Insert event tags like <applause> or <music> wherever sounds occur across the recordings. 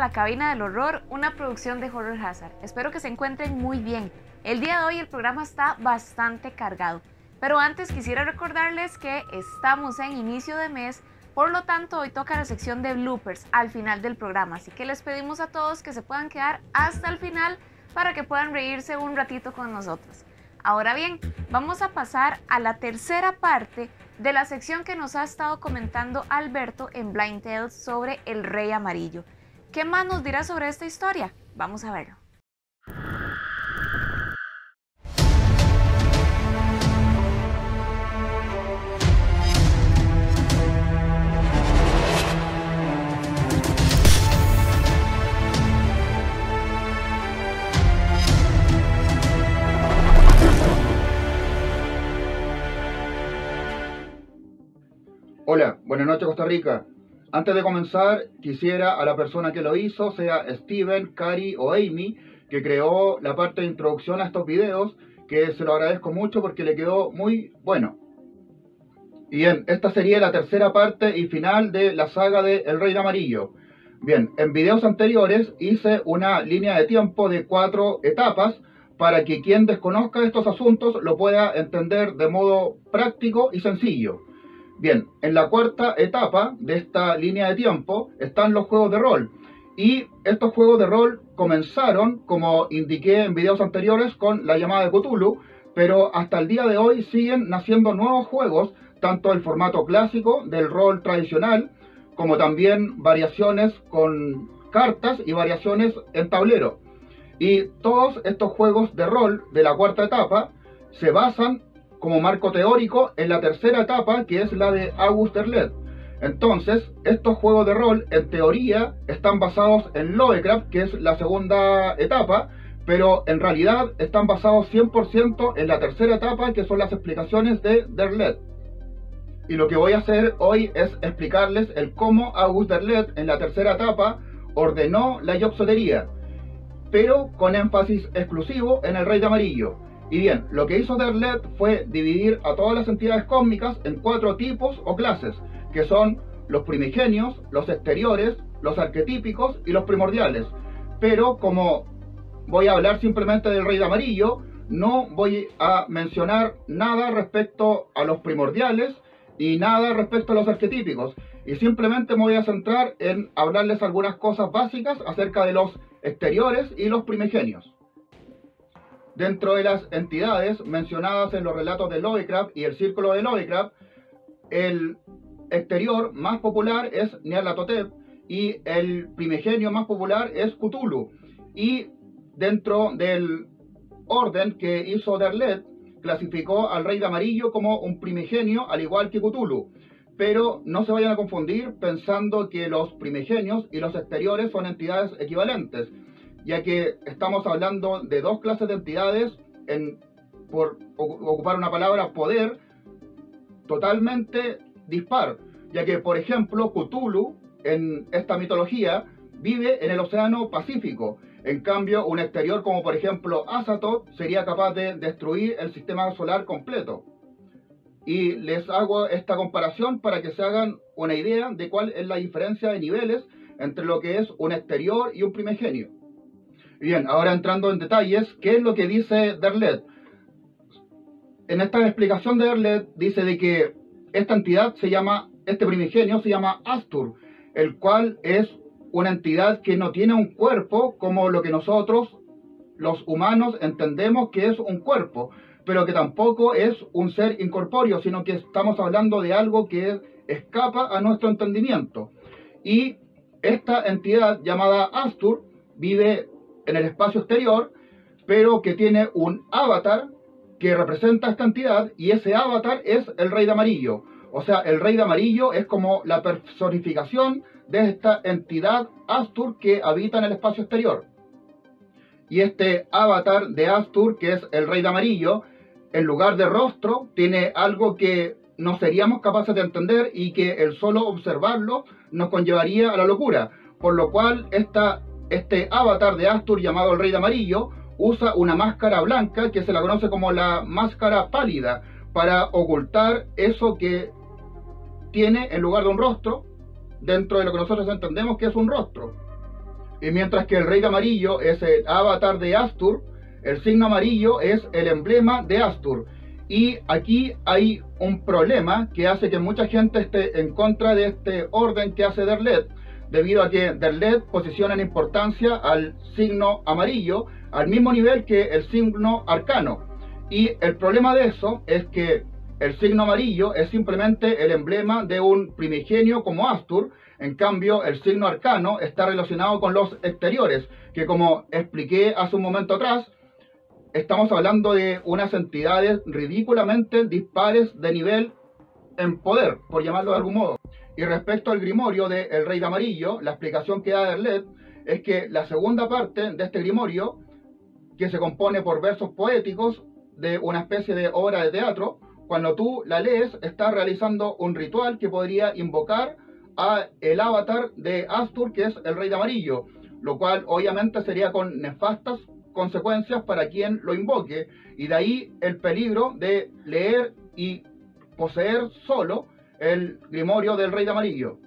la cabina del horror, una producción de Horror Hazard. Espero que se encuentren muy bien. El día de hoy el programa está bastante cargado, pero antes quisiera recordarles que estamos en inicio de mes, por lo tanto hoy toca la sección de bloopers al final del programa, así que les pedimos a todos que se puedan quedar hasta el final para que puedan reírse un ratito con nosotros. Ahora bien, vamos a pasar a la tercera parte de la sección que nos ha estado comentando Alberto en Blind Tales sobre el Rey Amarillo. ¿Qué más nos dirá sobre esta historia? Vamos a verlo. Hola, buenas noches Costa Rica. Antes de comenzar, quisiera a la persona que lo hizo, sea Steven, Cari o Amy, que creó la parte de introducción a estos videos, que se lo agradezco mucho porque le quedó muy bueno. Bien, esta sería la tercera parte y final de la saga de El Rey de Amarillo. Bien, en videos anteriores hice una línea de tiempo de cuatro etapas para que quien desconozca estos asuntos lo pueda entender de modo práctico y sencillo. Bien, en la cuarta etapa de esta línea de tiempo están los juegos de rol. Y estos juegos de rol comenzaron, como indiqué en videos anteriores, con la llamada de Cthulhu, pero hasta el día de hoy siguen naciendo nuevos juegos, tanto el formato clásico del rol tradicional, como también variaciones con cartas y variaciones en tablero. Y todos estos juegos de rol de la cuarta etapa se basan como marco teórico en la tercera etapa, que es la de August Derlet. Entonces, estos juegos de rol, en teoría, están basados en Lovecraft, que es la segunda etapa, pero en realidad están basados 100% en la tercera etapa, que son las explicaciones de Derlet. Y lo que voy a hacer hoy es explicarles el cómo August Derlet, en la tercera etapa, ordenó la yopsotería, pero con énfasis exclusivo en el Rey de Amarillo. Y bien, lo que hizo Derlet fue dividir a todas las entidades cósmicas en cuatro tipos o clases, que son los primigenios, los exteriores, los arquetípicos y los primordiales. Pero como voy a hablar simplemente del rey de amarillo, no voy a mencionar nada respecto a los primordiales y nada respecto a los arquetípicos. Y simplemente me voy a centrar en hablarles algunas cosas básicas acerca de los exteriores y los primigenios. Dentro de las entidades mencionadas en los relatos de Lovecraft y el círculo de Lovecraft, el exterior más popular es Nyarlathotep y el primigenio más popular es Cthulhu. Y dentro del orden que hizo Derlet, clasificó al rey de amarillo como un primigenio al igual que Cthulhu. Pero no se vayan a confundir pensando que los primigenios y los exteriores son entidades equivalentes ya que estamos hablando de dos clases de entidades, en, por ocupar una palabra, poder, totalmente dispar, ya que, por ejemplo, Cthulhu, en esta mitología, vive en el Océano Pacífico. En cambio, un exterior como por ejemplo Azathoth sería capaz de destruir el sistema solar completo. Y les hago esta comparación para que se hagan una idea de cuál es la diferencia de niveles entre lo que es un exterior y un primigenio. Bien, ahora entrando en detalles, ¿qué es lo que dice Derlet? En esta explicación de Derlet dice de que esta entidad se llama, este primigenio se llama Astur, el cual es una entidad que no tiene un cuerpo como lo que nosotros, los humanos, entendemos que es un cuerpo, pero que tampoco es un ser incorpóreo, sino que estamos hablando de algo que escapa a nuestro entendimiento. Y esta entidad llamada Astur vive en el espacio exterior, pero que tiene un avatar que representa esta entidad y ese avatar es el rey de amarillo. O sea, el rey de amarillo es como la personificación de esta entidad Astur que habita en el espacio exterior. Y este avatar de Astur, que es el rey de amarillo, en lugar de rostro, tiene algo que no seríamos capaces de entender y que el solo observarlo nos conllevaría a la locura. Por lo cual, esta este avatar de Astur llamado el Rey de Amarillo usa una máscara blanca que se la conoce como la máscara pálida para ocultar eso que tiene en lugar de un rostro dentro de lo que nosotros entendemos que es un rostro. Y mientras que el rey de amarillo es el avatar de Astur, el signo amarillo es el emblema de Astur. Y aquí hay un problema que hace que mucha gente esté en contra de este orden que hace Derlet, debido a que Derlet posiciona en importancia al signo amarillo al mismo nivel que el signo arcano. Y el problema de eso es que el signo amarillo es simplemente el emblema de un primigenio como Astur, en cambio el signo arcano está relacionado con los exteriores, que como expliqué hace un momento atrás, estamos hablando de unas entidades ridículamente dispares de nivel en poder, por llamarlo de algún modo. Y respecto al grimorio de El Rey de Amarillo, la explicación que da Erlet es que la segunda parte de este grimorio, que se compone por versos poéticos de una especie de obra de teatro, cuando tú la lees, estás realizando un ritual que podría invocar a el avatar de Astur, que es el Rey de Amarillo, lo cual obviamente sería con nefastas consecuencias para quien lo invoque, y de ahí el peligro de leer y poseer solo el grimorio del Rey de Amarillo.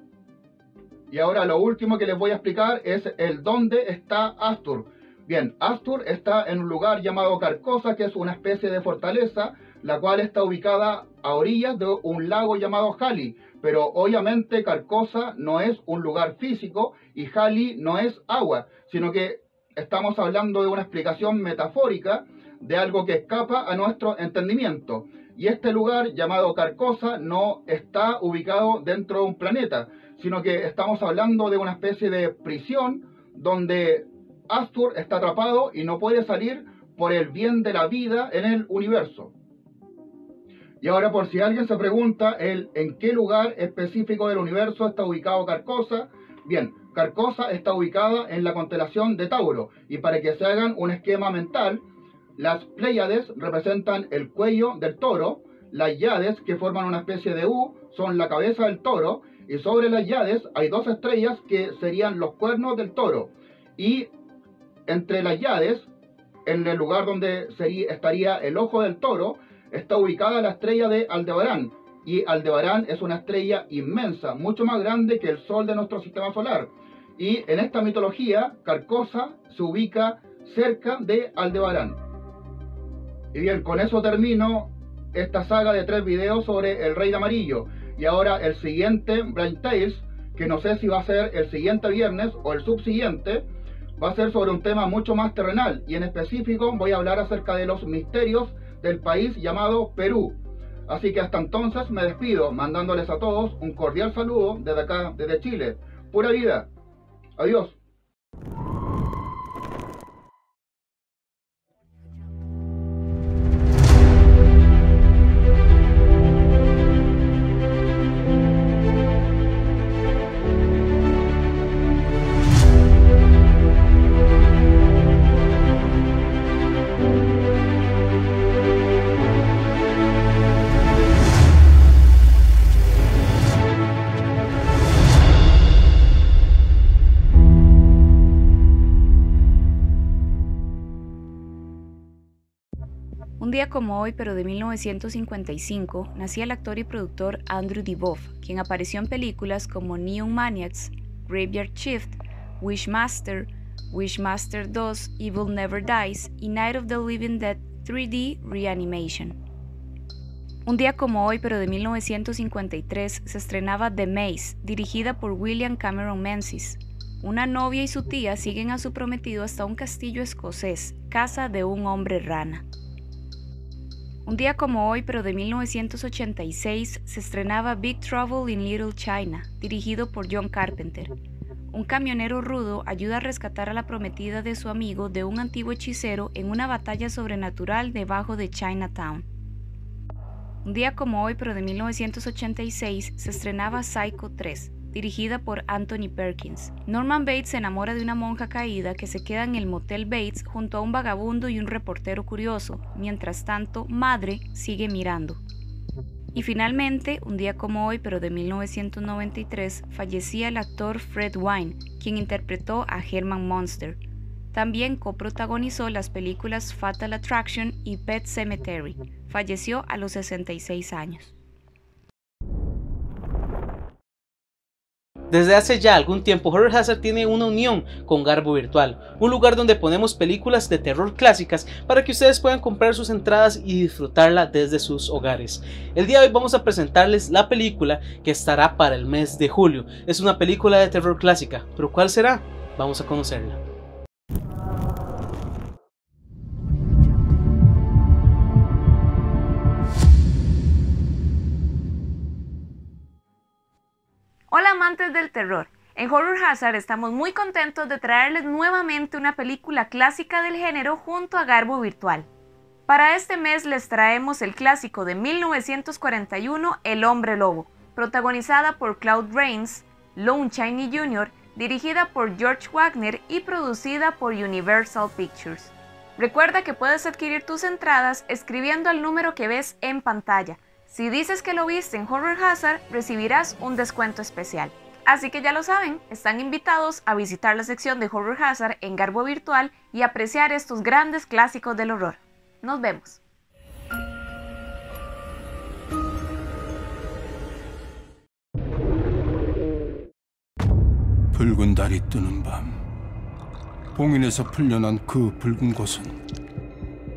Y ahora lo último que les voy a explicar es el dónde está Astur. Bien, Astur está en un lugar llamado Carcosa, que es una especie de fortaleza, la cual está ubicada a orillas de un lago llamado Hali. Pero obviamente Carcosa no es un lugar físico y Hali no es agua, sino que estamos hablando de una explicación metafórica de algo que escapa a nuestro entendimiento. Y este lugar llamado Carcosa no está ubicado dentro de un planeta, sino que estamos hablando de una especie de prisión donde Astur está atrapado y no puede salir por el bien de la vida en el universo. Y ahora por si alguien se pregunta en qué lugar específico del universo está ubicado Carcosa, bien, Carcosa está ubicada en la constelación de Tauro. Y para que se hagan un esquema mental, las Pléyades representan el cuello del toro, las Yades, que forman una especie de U, son la cabeza del toro, y sobre las Yades hay dos estrellas que serían los cuernos del toro. Y entre las Yades, en el lugar donde estaría el ojo del toro, está ubicada la estrella de Aldebarán. Y Aldebarán es una estrella inmensa, mucho más grande que el Sol de nuestro sistema solar. Y en esta mitología, Carcosa se ubica cerca de Aldebarán. Y bien, con eso termino esta saga de tres videos sobre el Rey de Amarillo. Y ahora el siguiente, Blind Tales, que no sé si va a ser el siguiente viernes o el subsiguiente, va a ser sobre un tema mucho más terrenal. Y en específico voy a hablar acerca de los misterios del país llamado Perú. Así que hasta entonces me despido mandándoles a todos un cordial saludo desde acá, desde Chile. Pura vida. Adiós. Día como hoy, pero de 1955, nacía el actor y productor Andrew Divoff, quien apareció en películas como Neon Maniacs, Graveyard Shift, Wishmaster, Wishmaster 2, Evil Never Dies y Night of the Living Dead 3D Reanimation. Un día como hoy, pero de 1953, se estrenaba The Maze, dirigida por William Cameron Menzies. Una novia y su tía siguen a su prometido hasta un castillo escocés, casa de un hombre rana. Un día como hoy, pero de 1986, se estrenaba Big Trouble in Little China, dirigido por John Carpenter. Un camionero rudo ayuda a rescatar a la prometida de su amigo de un antiguo hechicero en una batalla sobrenatural debajo de Chinatown. Un día como hoy, pero de 1986, se estrenaba Psycho 3, dirigida por Anthony Perkins. Norman Bates se enamora de una monja caída que se queda en el motel Bates junto a un vagabundo y un reportero curioso. Mientras tanto, Madre sigue mirando. Y finalmente, un día como hoy, pero de 1993, fallecía el actor Fred Wine, quien interpretó a Herman Monster. También coprotagonizó las películas Fatal Attraction y Pet Cemetery. Falleció a los 66 años. Desde hace ya algún tiempo, Horror Hazard tiene una unión con Garbo Virtual, un lugar donde ponemos películas de terror clásicas para que ustedes puedan comprar sus entradas y disfrutarla desde sus hogares. El día de hoy vamos a presentarles la película que estará para el mes de julio. Es una película de terror clásica, pero ¿cuál será? Vamos a conocerla. Amantes del terror. En Horror Hazard estamos muy contentos de traerles nuevamente una película clásica del género junto a Garbo Virtual. Para este mes les traemos el clásico de 1941 El hombre lobo, protagonizada por Claude Rains, Lone Chaney Jr., dirigida por George Wagner y producida por Universal Pictures. Recuerda que puedes adquirir tus entradas escribiendo al número que ves en pantalla si dices que lo viste en Horror Hazard, recibirás un descuento especial. Así que ya lo saben, están invitados a visitar la sección de Horror Hazard en Garbo Virtual y apreciar estos grandes clásicos del horror. Nos vemos. 붉은 달이 뜨는 밤 봉인에서 풀려난 그 붉은 곳은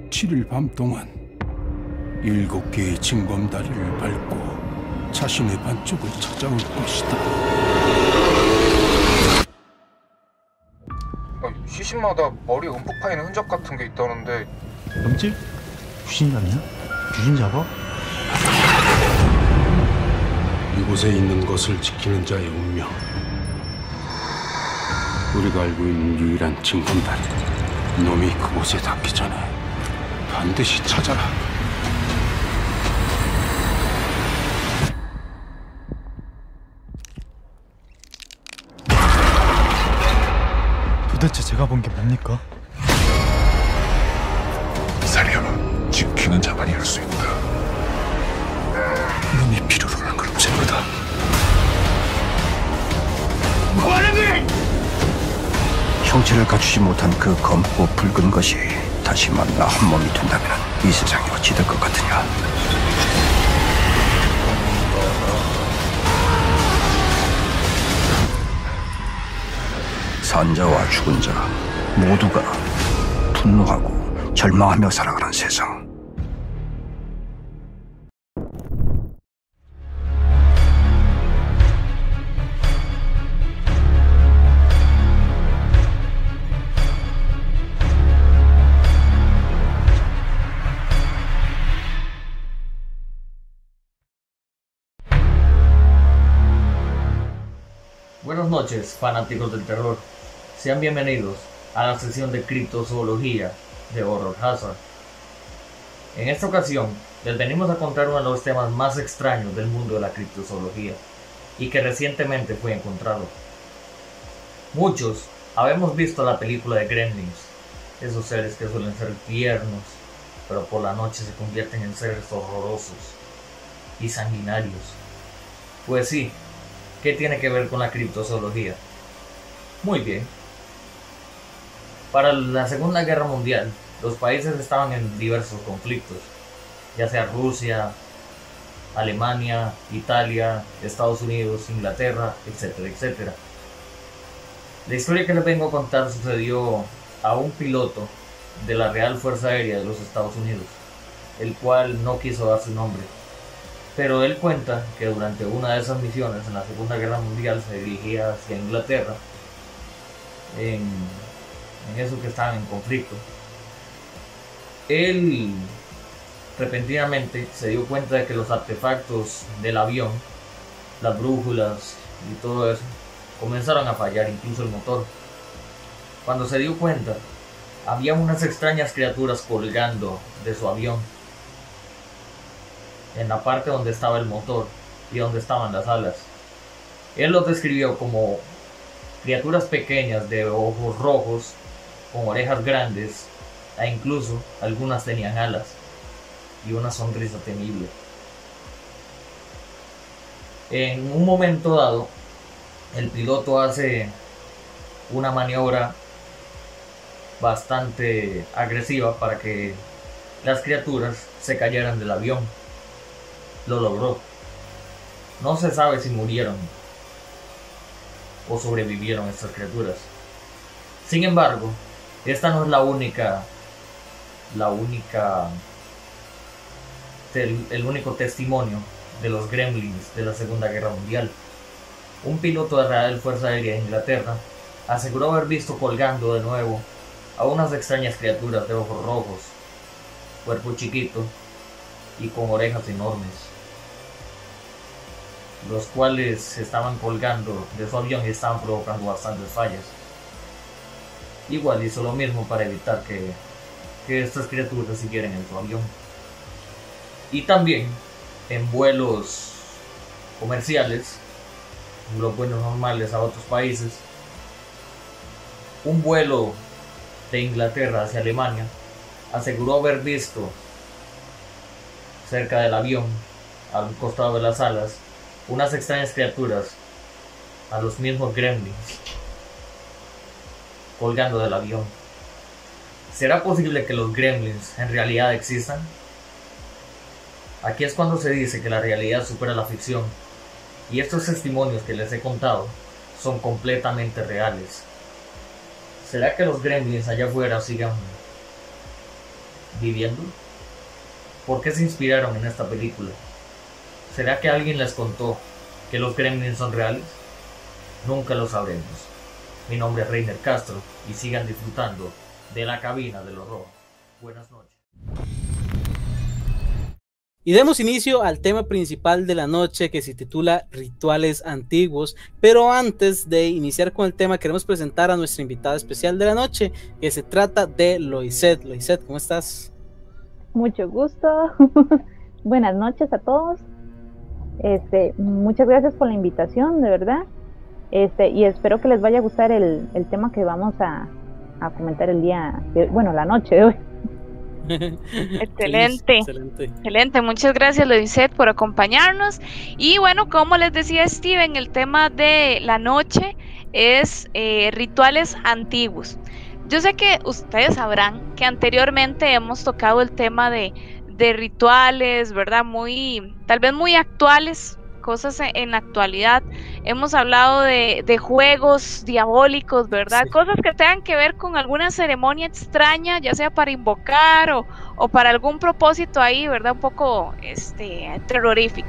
7일 밤 동안 일곱 개의 징검다리를 밟고 자신의 반쪽을 찾아올 것이다. 아, 시신마다 머리에 움푹 파이는 흔적 같은 게 있다는데 염질? 귀신 잡냐? 귀신 잡아? 이곳에 있는 것을 지키는 자의 운명. 우리가 알고 있는 유일한 징검다리. 놈이 그곳에 닿기 전에 반드시 찾아라. 도대체 제가 본 게 뭡니까? 살려는 지키는 자만이 할 수 있다. 놈이 필요로 한 그룹 제보다. 형체를 갖추지 못한 그 검고 붉은 것이 다시 만나 한 몸이 된다면 이 세상이 어찌 될 것 같으냐? 산자와 죽은 자 모두가 분노하고 절망하며 살아가는 세상. Buenas noches, fanáticos del terror. Sean bienvenidos a la sección de criptozoología de Horror Hazard. En esta ocasión, les venimos a contar uno de los temas más extraños del mundo de la criptozoología y que recientemente fue encontrado. Muchos habemos visto la película de Gremlins, esos seres que suelen ser tiernos, pero por la noche se convierten en seres horrorosos y sanguinarios. Pues sí, ¿Qué tiene que ver con la criptozoología? Muy bien. Para la Segunda Guerra Mundial, los países estaban en diversos conflictos, ya sea Rusia, Alemania, Italia, Estados Unidos, Inglaterra, etcétera, etcétera. La historia que les vengo a contar sucedió a un piloto de la Real Fuerza Aérea de los Estados Unidos, el cual no quiso dar su nombre pero él cuenta que durante una de esas misiones en la Segunda Guerra Mundial se dirigía hacia Inglaterra, en, en eso que estaban en conflicto. Él repentinamente se dio cuenta de que los artefactos del avión, las brújulas y todo eso, comenzaron a fallar, incluso el motor. Cuando se dio cuenta, había unas extrañas criaturas colgando de su avión en la parte donde estaba el motor y donde estaban las alas. Él los describió como criaturas pequeñas de ojos rojos, con orejas grandes, e incluso algunas tenían alas y una sonrisa temible. En un momento dado, el piloto hace una maniobra bastante agresiva para que las criaturas se cayeran del avión lo logró. No se sabe si murieron. o sobrevivieron estas criaturas. Sin embargo, esta no es la única, la única, el, único testimonio de los gremlins de la Segunda Guerra Mundial. Un piloto de Real Fuerza Aérea de Inglaterra aseguró haber visto colgando de nuevo a unas extrañas criaturas de ojos rojos, cuerpo chiquito y con orejas enormes, los cuales estaban colgando de su avión y estaban provocando bastantes fallas. Igual hizo lo mismo para evitar que, estas criaturas siguieran en su avión. Y también en vuelos comerciales, los vuelos normales a otros países, un vuelo de Inglaterra hacia Alemania aseguró haber visto cerca del avión, al costado de las alas, unas extrañas criaturas, a los mismos gremlins, colgando del avión. ¿Será posible que los gremlins en realidad existan? Aquí es cuando se dice que la realidad supera la ficción, y estos testimonios que les he contado son completamente reales. ¿Será que los gremlins allá afuera sigan viviendo? ¿Por qué se inspiraron en esta película? ¿Será que alguien les contó que los gremlins son reales? Nunca lo sabremos. Mi nombre es Reiner Castro y sigan disfrutando de la cabina del horror. Buenas noches. Y demos inicio al tema principal de la noche que se titula Rituales Antiguos. Pero antes de iniciar con el tema, queremos presentar a nuestra invitada especial de la noche, que se trata de Loiset. Loiset, ¿cómo estás? Mucho gusto. <laughs> Buenas noches a todos. Este, muchas gracias por la invitación, de verdad. Este, y espero que les vaya a gustar el, el tema que vamos a, a comentar el día, de, bueno, la noche de hoy. <laughs> Excelente. excelente. Excelente. Muchas gracias, Loiset, por acompañarnos. Y bueno, como les decía Steven, el tema de la noche es eh, rituales antiguos. Yo sé que ustedes sabrán que anteriormente hemos tocado el tema de, de rituales, ¿verdad? Muy, tal vez muy actuales, cosas e, en la actualidad. Hemos hablado de, de juegos diabólicos, ¿verdad? Sí. Cosas que tengan que ver con alguna ceremonia extraña, ya sea para invocar o, o, para algún propósito ahí, ¿verdad? Un poco este, terrorífico.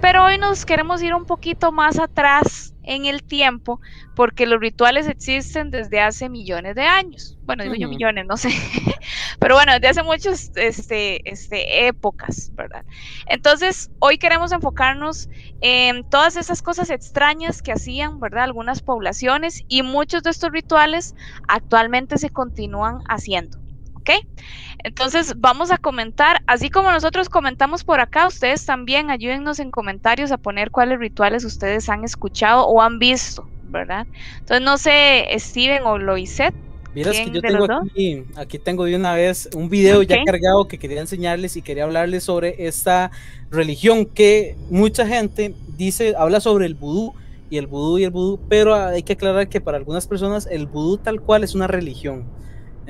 Pero hoy nos queremos ir un poquito más atrás en el tiempo, porque los rituales existen desde hace millones de años. Bueno, digo uh -huh. yo millones, no sé. <laughs> Pero bueno, desde hace muchas este, este, épocas, ¿verdad? Entonces, hoy queremos enfocarnos en todas esas cosas extrañas que hacían, ¿verdad? Algunas poblaciones y muchos de estos rituales actualmente se continúan haciendo. ¿Ok? Entonces vamos a comentar, así como nosotros comentamos por acá, ustedes también ayúdennos en comentarios a poner cuáles rituales ustedes han escuchado o han visto, ¿verdad? Entonces no sé, Steven o Loiset. Vieras que yo tengo aquí, aquí tengo de una vez un video okay. ya cargado que quería enseñarles y quería hablarles sobre esta religión que mucha gente dice, habla sobre el vudú y el vudú y el vudú, pero hay que aclarar que para algunas personas el vudú tal cual es una religión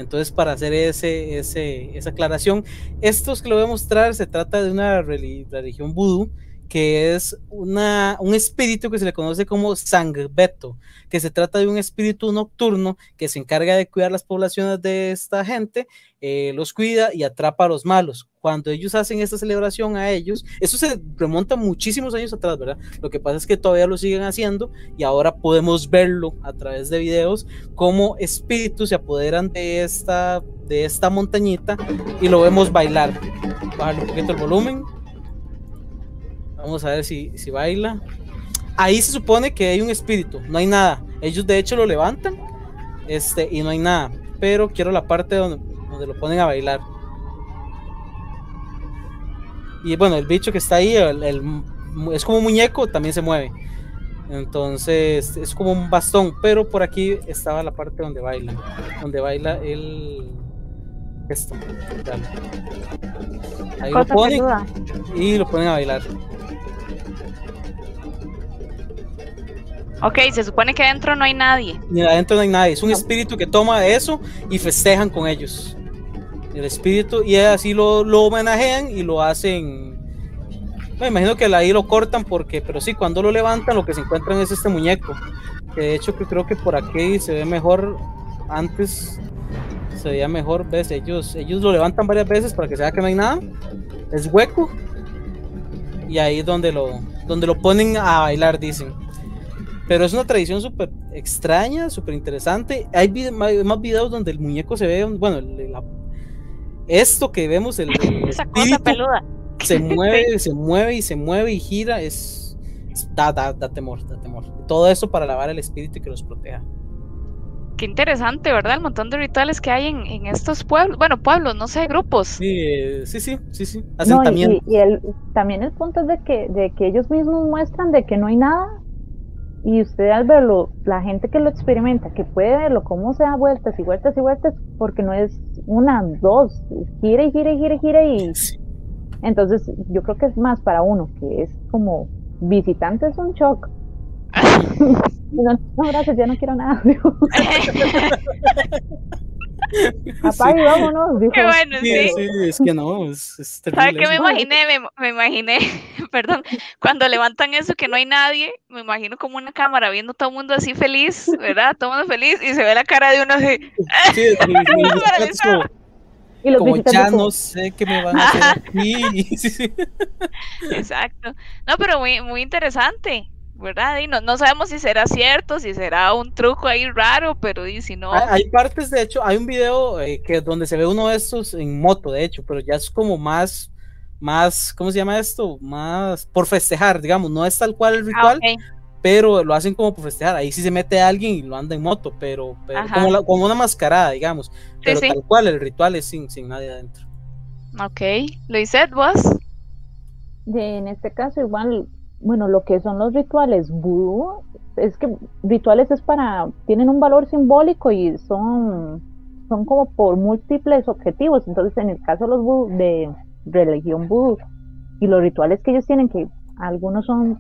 entonces, para hacer ese, ese, esa aclaración, estos que lo voy a mostrar se trata de una religión vudú que es una, un espíritu que se le conoce como Sangbeto, que se trata de un espíritu nocturno que se encarga de cuidar las poblaciones de esta gente, eh, los cuida y atrapa a los malos. Cuando ellos hacen esta celebración a ellos, eso se remonta muchísimos años atrás, ¿verdad? Lo que pasa es que todavía lo siguen haciendo y ahora podemos verlo a través de videos, como espíritus se apoderan de esta, de esta montañita y lo vemos bailar. Bajarle un poquito el volumen. Vamos a ver si, si baila. Ahí se supone que hay un espíritu, no hay nada. Ellos de hecho lo levantan este, y no hay nada. Pero quiero la parte donde, donde lo ponen a bailar. Y bueno, el bicho que está ahí, es como un muñeco, también se mueve. Entonces es como un bastón, pero por aquí estaba la parte donde baila, donde baila el esto. Ahí lo ponen y lo ponen a bailar. Ok, se supone que adentro no hay nadie. Ni adentro no hay nadie. Es un espíritu que toma eso y festejan con ellos. El espíritu, y así lo, lo homenajean y lo hacen. Me imagino que ahí lo cortan porque, pero sí, cuando lo levantan, lo que se encuentran es este muñeco. que de hecho que creo que por aquí se ve mejor antes se veía mejor ves ellos ellos lo levantan varias veces para que se vea que no hay nada. Es hueco. Y ahí es donde lo donde lo ponen a bailar dicen. Pero es una tradición súper extraña súper interesante. Hay más videos donde el muñeco se ve bueno esto que vemos el, <laughs> esa cosa peluda. se <laughs> mueve se mueve y se mueve y gira es da, da, da temor, da temor. Todo eso para lavar el espíritu y que los proteja. Qué interesante, ¿verdad? El montón de rituales que hay en, en estos pueblos, bueno, pueblos, no sé, grupos. Sí, sí, sí, sí, sí. Asentamientos. y, el, también el punto es de que, de que ellos mismos muestran de que no hay nada y usted al verlo, la gente que lo experimenta, que puede verlo, cómo se da vueltas y vueltas y vueltas, porque no es una, dos, gira y gira y gira y gira y... Entonces yo creo que es más para uno, que es como visitante es un shock. No, gracias, ya no quiero nada. <laughs> <laughs> Apague, vámonos. Dijo. Qué bueno, sí. sí. es que no, es, es ¿Sabes qué me imaginé? Me, me, imaginé, <laughs> perdón, cuando levantan eso que no hay nadie, me imagino como una cámara viendo todo el mundo así feliz, ¿verdad? Todo el mundo feliz y se ve la cara de uno así. Sí, y como ya no sé qué me van a hacer aquí. Exacto. No, pero muy, muy interesante, ¿verdad? Y no, no sabemos si será cierto, si será un truco ahí raro, pero y si no. Hay, partes, de hecho, hay un video eh, que donde se ve uno de estos en moto, de hecho, pero ya es como más, más, ¿cómo se llama esto? Más por festejar, digamos, no es tal cual el ah, ritual, pero lo hacen como por festejar. Ahí sí se mete alguien y lo anda en moto, pero, como, como, una mascarada, digamos. Pero tal cual, el ritual es sin, sin nadie adentro. Ok, Luisette, vos. en este caso, igual, bueno, lo que son los rituales vudú, es que rituales es para, tienen un valor simbólico y son, son como por múltiples objetivos. Entonces, en el caso de los de religión vudú y los rituales que ellos tienen, que algunos son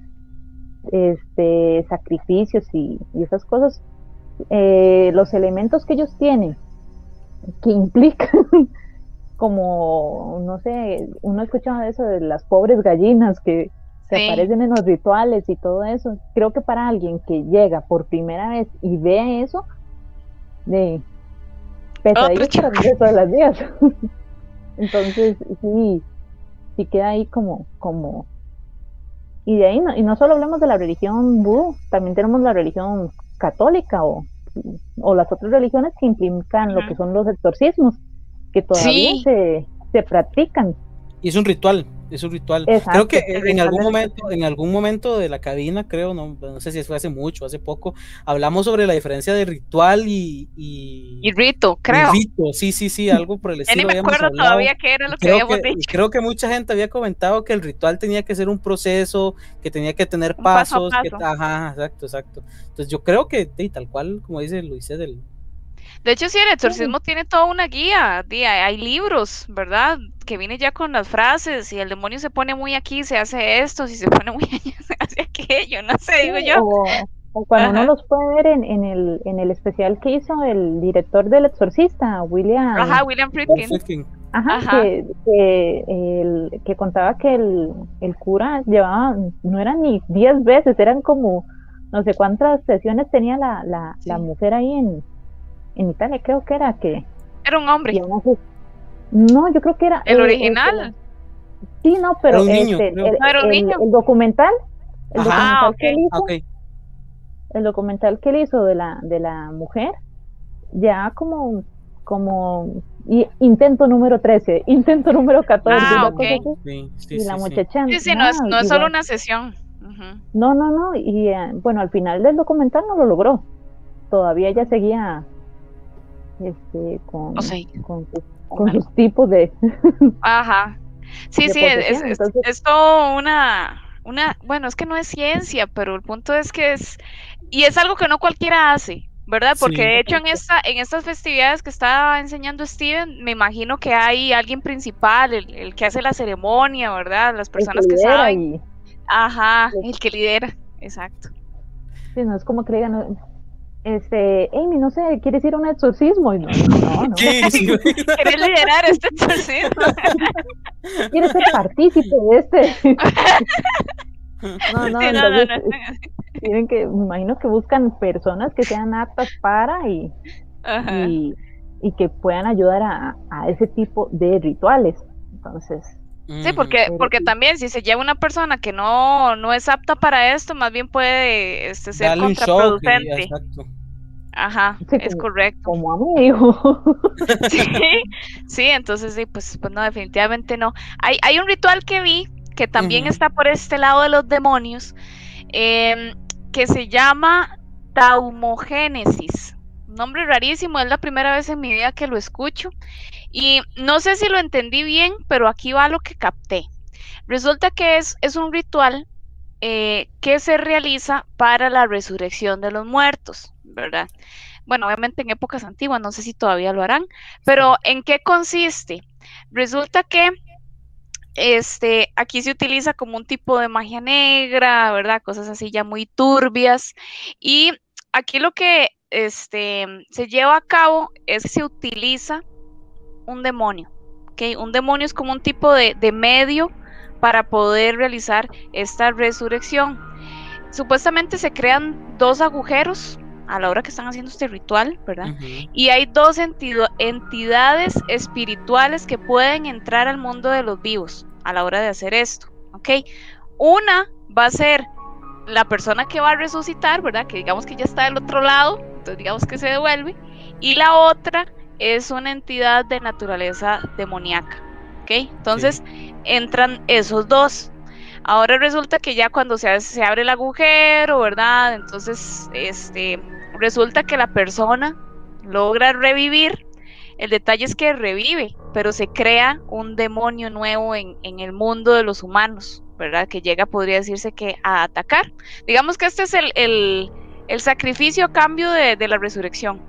este, sacrificios y, esas cosas, eh, los elementos que ellos tienen, que implican <laughs> como, no sé, uno escuchaba eso de las pobres gallinas que se aparecen en los rituales y todo eso. Creo que para alguien que llega por primera vez y ve eso, de pesadillas para todas las días. <laughs> Entonces, sí, sí queda ahí como, como y de ahí, no, y no solo hablamos de la religión vudú, también tenemos la religión católica o, o las otras religiones que implican lo que son los exorcismos, que todavía se, se practican. Y es un ritual, es un ritual. creo que en algún momento, en algún momento de la cabina, creo, no, no sé si fue hace mucho, hace poco, hablamos sobre la diferencia de ritual y y, rito, creo. rito, sí, sí, sí, algo por el estilo. Ni me acuerdo todavía qué era lo que habíamos dicho. Creo que mucha gente había comentado que el ritual tenía que ser un proceso, que tenía que tener pasos, ajá, exacto, exacto. Entonces yo creo que tal cual, como dice Luis, del de hecho, sí, el exorcismo tiene toda una guía, hay libros, ¿verdad? Que viene ya con las frases, si el demonio se pone muy aquí, se hace esto, si se pone muy <laughs> allá, se hace aquello, no sé, digo yo. O, cuando uno los puede ver en, en, el, en el especial que hizo el director del exorcista, William. Ajá, William Friedkin. Ajá, Que, que, el, que contaba que el, el cura llevaba, no eran ni 10 veces, eran como no sé cuántas sesiones tenía la, la, la mujer ahí en, en Italia creo que era que... Era un hombre. No, yo creo que era... ¿El original? sí, no, pero este, el, documental, el documental que él hizo, el documental que él hizo de la, de la mujer, ya como como y, intento número 13, <laughs> intento número 14, ah, y la muchacha sí, sí, no, es, no es solo una sesión. No, no, no, y eh, bueno, al final del documental no lo logró. Todavía ella seguía este, con, con, sus, tipos de... Ajá. Sí, sí, es, es, todo una, una, bueno, es que no es ciencia, pero el punto es que es, y es algo que no cualquiera hace, ¿verdad? Porque de hecho en esta, en estas festividades que estaba enseñando Steven, me imagino que hay alguien principal, el, que hace la ceremonia, ¿verdad? Las personas que, saben. Ajá, el que lidera, exacto. Sí, no es como que digan, este, Amy, no sé, ¿quieres ir a un exorcismo? Y no, no, no. <laughs> ¿Quieres liderar este exorcismo? <laughs> ¿Quieres ser partícipe de este? <laughs> no, no, no, Tienen que, me imagino que buscan personas que sean aptas para y, y, y, que puedan ayudar a, a, ese tipo de rituales. Entonces. Sí, porque, porque también si se lleva una persona que no, no es apta para esto, más bien puede este, ser contraproducente. Ajá, es correcto. Como amigo. <laughs> sí, sí, entonces sí, pues, pues no, definitivamente no. Hay, hay un ritual que vi que también está por este lado de los demonios, em, que se llama taumogénesis. Nombre rarísimo, es la primera vez en mi vida que lo escucho. Y no sé si lo entendí bien, pero aquí va lo que capté. Resulta que es, es un ritual eh, que se realiza para la resurrección de los muertos. ¿verdad? Bueno, obviamente en épocas antiguas, no sé si todavía lo harán, pero ¿en qué consiste? Resulta que este, aquí se utiliza como un tipo de magia negra, ¿verdad? Cosas así ya muy turbias. Y aquí lo que este, se lleva a cabo es que se utiliza un demonio, ¿ok? Un demonio es como un tipo de, de medio para poder realizar esta resurrección. Supuestamente se crean dos agujeros a la hora que están haciendo este ritual, ¿verdad? Y hay dos entidades espirituales que pueden entrar al mundo de los vivos a la hora de hacer esto, ¿ok? Una va a ser la persona que va a resucitar, ¿verdad? Que digamos que ya está del otro lado, entonces digamos que se devuelve, y la otra es una entidad de naturaleza demoníaca, ¿ok? Entonces entran esos dos. Ahora resulta que ya cuando se, se abre el agujero, ¿verdad? Entonces, este, resulta que la persona logra revivir. El detalle es que revive, pero se crea un demonio nuevo en, el mundo de los humanos, ¿verdad? Que llega, podría decirse que a atacar. Digamos que este es el, el, sacrificio a cambio de, la resurrección,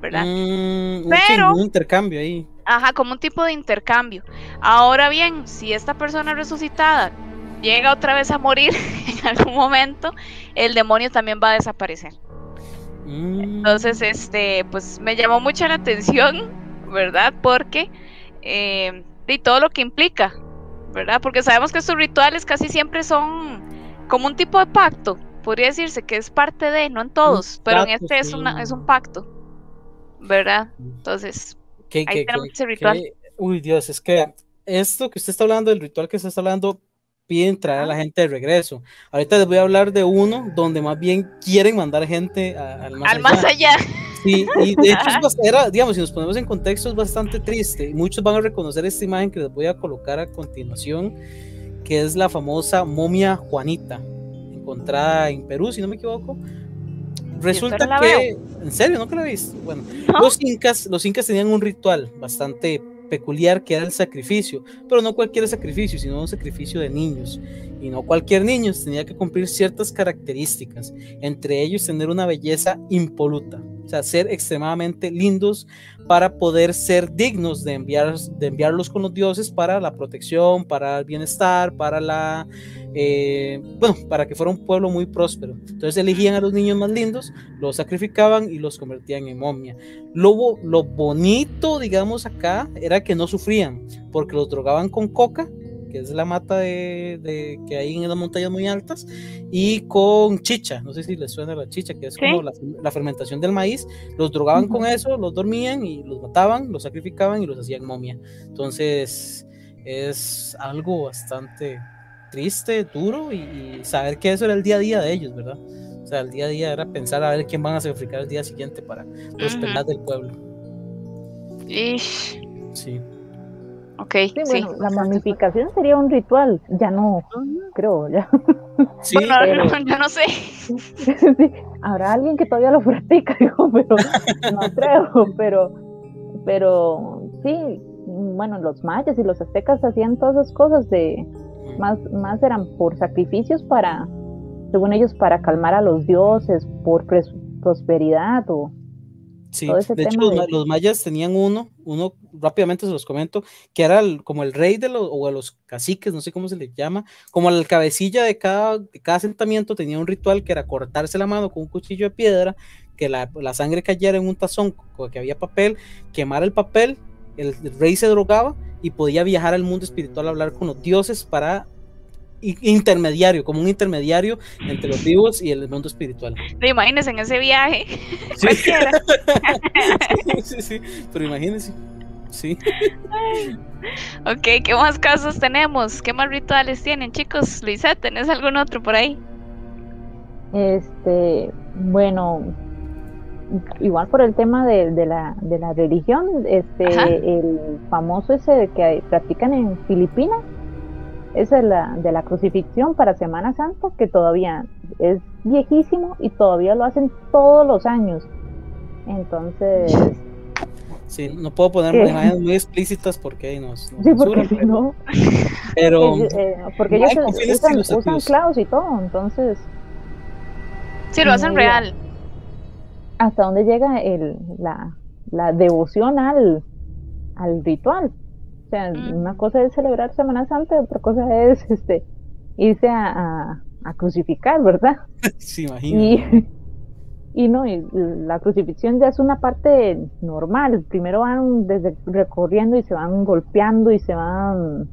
¿verdad? Mm, pero, un intercambio ahí. Ajá, como un tipo de intercambio. Ahora bien, si esta persona resucitada llega otra vez a morir <laughs> en algún momento, el demonio también va a desaparecer. Entonces, este, pues me llamó mucho la atención, ¿verdad? Porque eh, de todo lo que implica, ¿verdad? Porque sabemos que estos rituales casi siempre son como un tipo de pacto, podría decirse que es parte de, no en todos, pero en este es, una, es un pacto, ¿verdad? Entonces, ahí tenemos ese ritual. uy, Dios, es que esto que usted está hablando, el ritual que usted está hablando, piden traer a la gente de regreso. Ahorita les voy a hablar de uno donde más bien quieren mandar gente al más al allá. Más allá. Sí, y de hecho, <laughs> era, digamos, si nos ponemos en contexto, es bastante triste. Muchos van a reconocer esta imagen que les voy a colocar a continuación, que es la famosa momia Juanita, encontrada en Perú, si no me equivoco. Resulta que, en serio, ¿no que la viste? Bueno, <laughs> los incas, los incas tenían un ritual bastante peculiar que era el sacrificio, pero no cualquier sacrificio, sino un sacrificio de niños. Y no cualquier niño tenía que cumplir ciertas características, entre ellos tener una belleza impoluta, o sea, ser extremadamente lindos para poder ser dignos de, enviar, de enviarlos con los dioses para la protección, para el bienestar, para la eh, bueno, para que fuera un pueblo muy próspero. Entonces elegían a los niños más lindos, los sacrificaban y los convertían en momia. Lo, lo bonito, digamos, acá era que no sufrían, porque los drogaban con coca, que es la mata de, que hay en las montañas muy altas, y con chicha, no sé si les suena la chicha, que es como la, fermentación del maíz, los drogaban con eso, los dormían y los mataban, los sacrificaban y los hacían momia. Entonces es algo bastante triste, duro y, saber que eso era el día a día de ellos, ¿verdad? O sea, el día a día era pensar a ver quién van a sacrificar el día siguiente para los uh del pueblo. Sí. Ok, sí, Bueno, la mamificación sería un ritual, ya no, creo, ya. Sí, pero... <laughs> yo no sé. <laughs> sí, habrá alguien que todavía lo practica, <laughs> digo, pero no creo, pero, pero sí, bueno, los mayas y los aztecas hacían todas esas cosas de, más, más eran por sacrificios para, según ellos, para calmar a los dioses, por prosperidad o... Sí, de hecho los, mayas tenían uno, uno rápidamente se los comento, que era como el rey de los, o los caciques, no sé cómo se le llama, como la cabecilla de cada, de cada asentamiento tenía un ritual que era cortarse la mano con un cuchillo de piedra, que la, la sangre cayera en un tazón, que había papel, quemar el papel, el rey se drogaba y podía viajar al mundo espiritual a hablar con los dioses para intermediario, como un intermediario entre los vivos y el mundo espiritual. Imagínense en ese viaje. <laughs> Sí. sí, sí, pero imagínense. Sí. ok, ¿qué más casos tenemos? ¿Qué más rituales tienen, chicos? Luisa, ¿tenés algún otro por ahí? Este, bueno, igual por el tema de, de, la, de la religión, este, el famoso ese que practican en Filipinas, ese es la, de la crucifixión para Semana Santa, que todavía es viejísimo y todavía lo hacen todos los años. Entonces... Sí, no puedo poner imágenes muy explícitas porque nos, nos sí, porque si no. Pero. <laughs> Eh, porque ellos usan, usan clavos y todo, entonces. Sí, lo hacen real. Hasta dónde llega el, la, la devoción al, al ritual. O sea, mm. una cosa es celebrar Semana Santa, otra cosa es <laughs> este irse a, a, crucificar, ¿verdad? <laughs> Sí, imagino. Y no, y la crucifixión ya es una parte normal. Primero van desde recorriendo y se van golpeando y se van.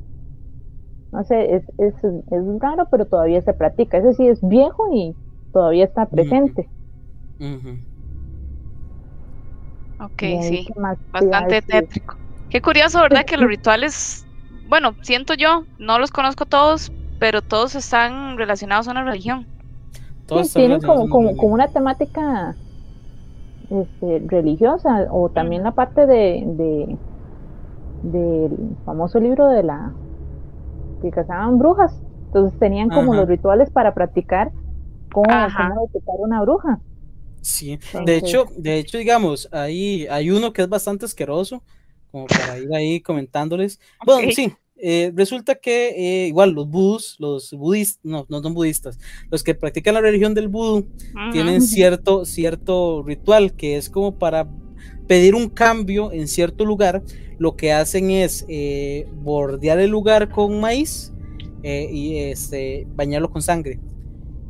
No sé, es, es, es raro, pero todavía se practica. Ese sí es viejo y todavía está presente. Ok, sí. Bastante tétrico. Qué curioso, ¿verdad? Que los rituales, bueno, siento yo, no los conozco todos, pero todos están relacionados a una religión. Tienen como, como, una temática este, religiosa o también la parte de, de del famoso libro de la que cazaban brujas. Entonces tenían como los rituales para practicar cómo, detectar una bruja. Sí de hecho de hecho digamos ahí hay uno que es bastante asqueroso como para ir ahí comentándoles. Bueno sí eh, resulta que eh, igual los budus, los budistas, no, no son budistas, los que practican la religión del vudú tienen cierto, cierto ritual que es como para pedir un cambio en cierto lugar. Lo que hacen es eh, bordear el lugar con maíz y este, bañarlo con sangre.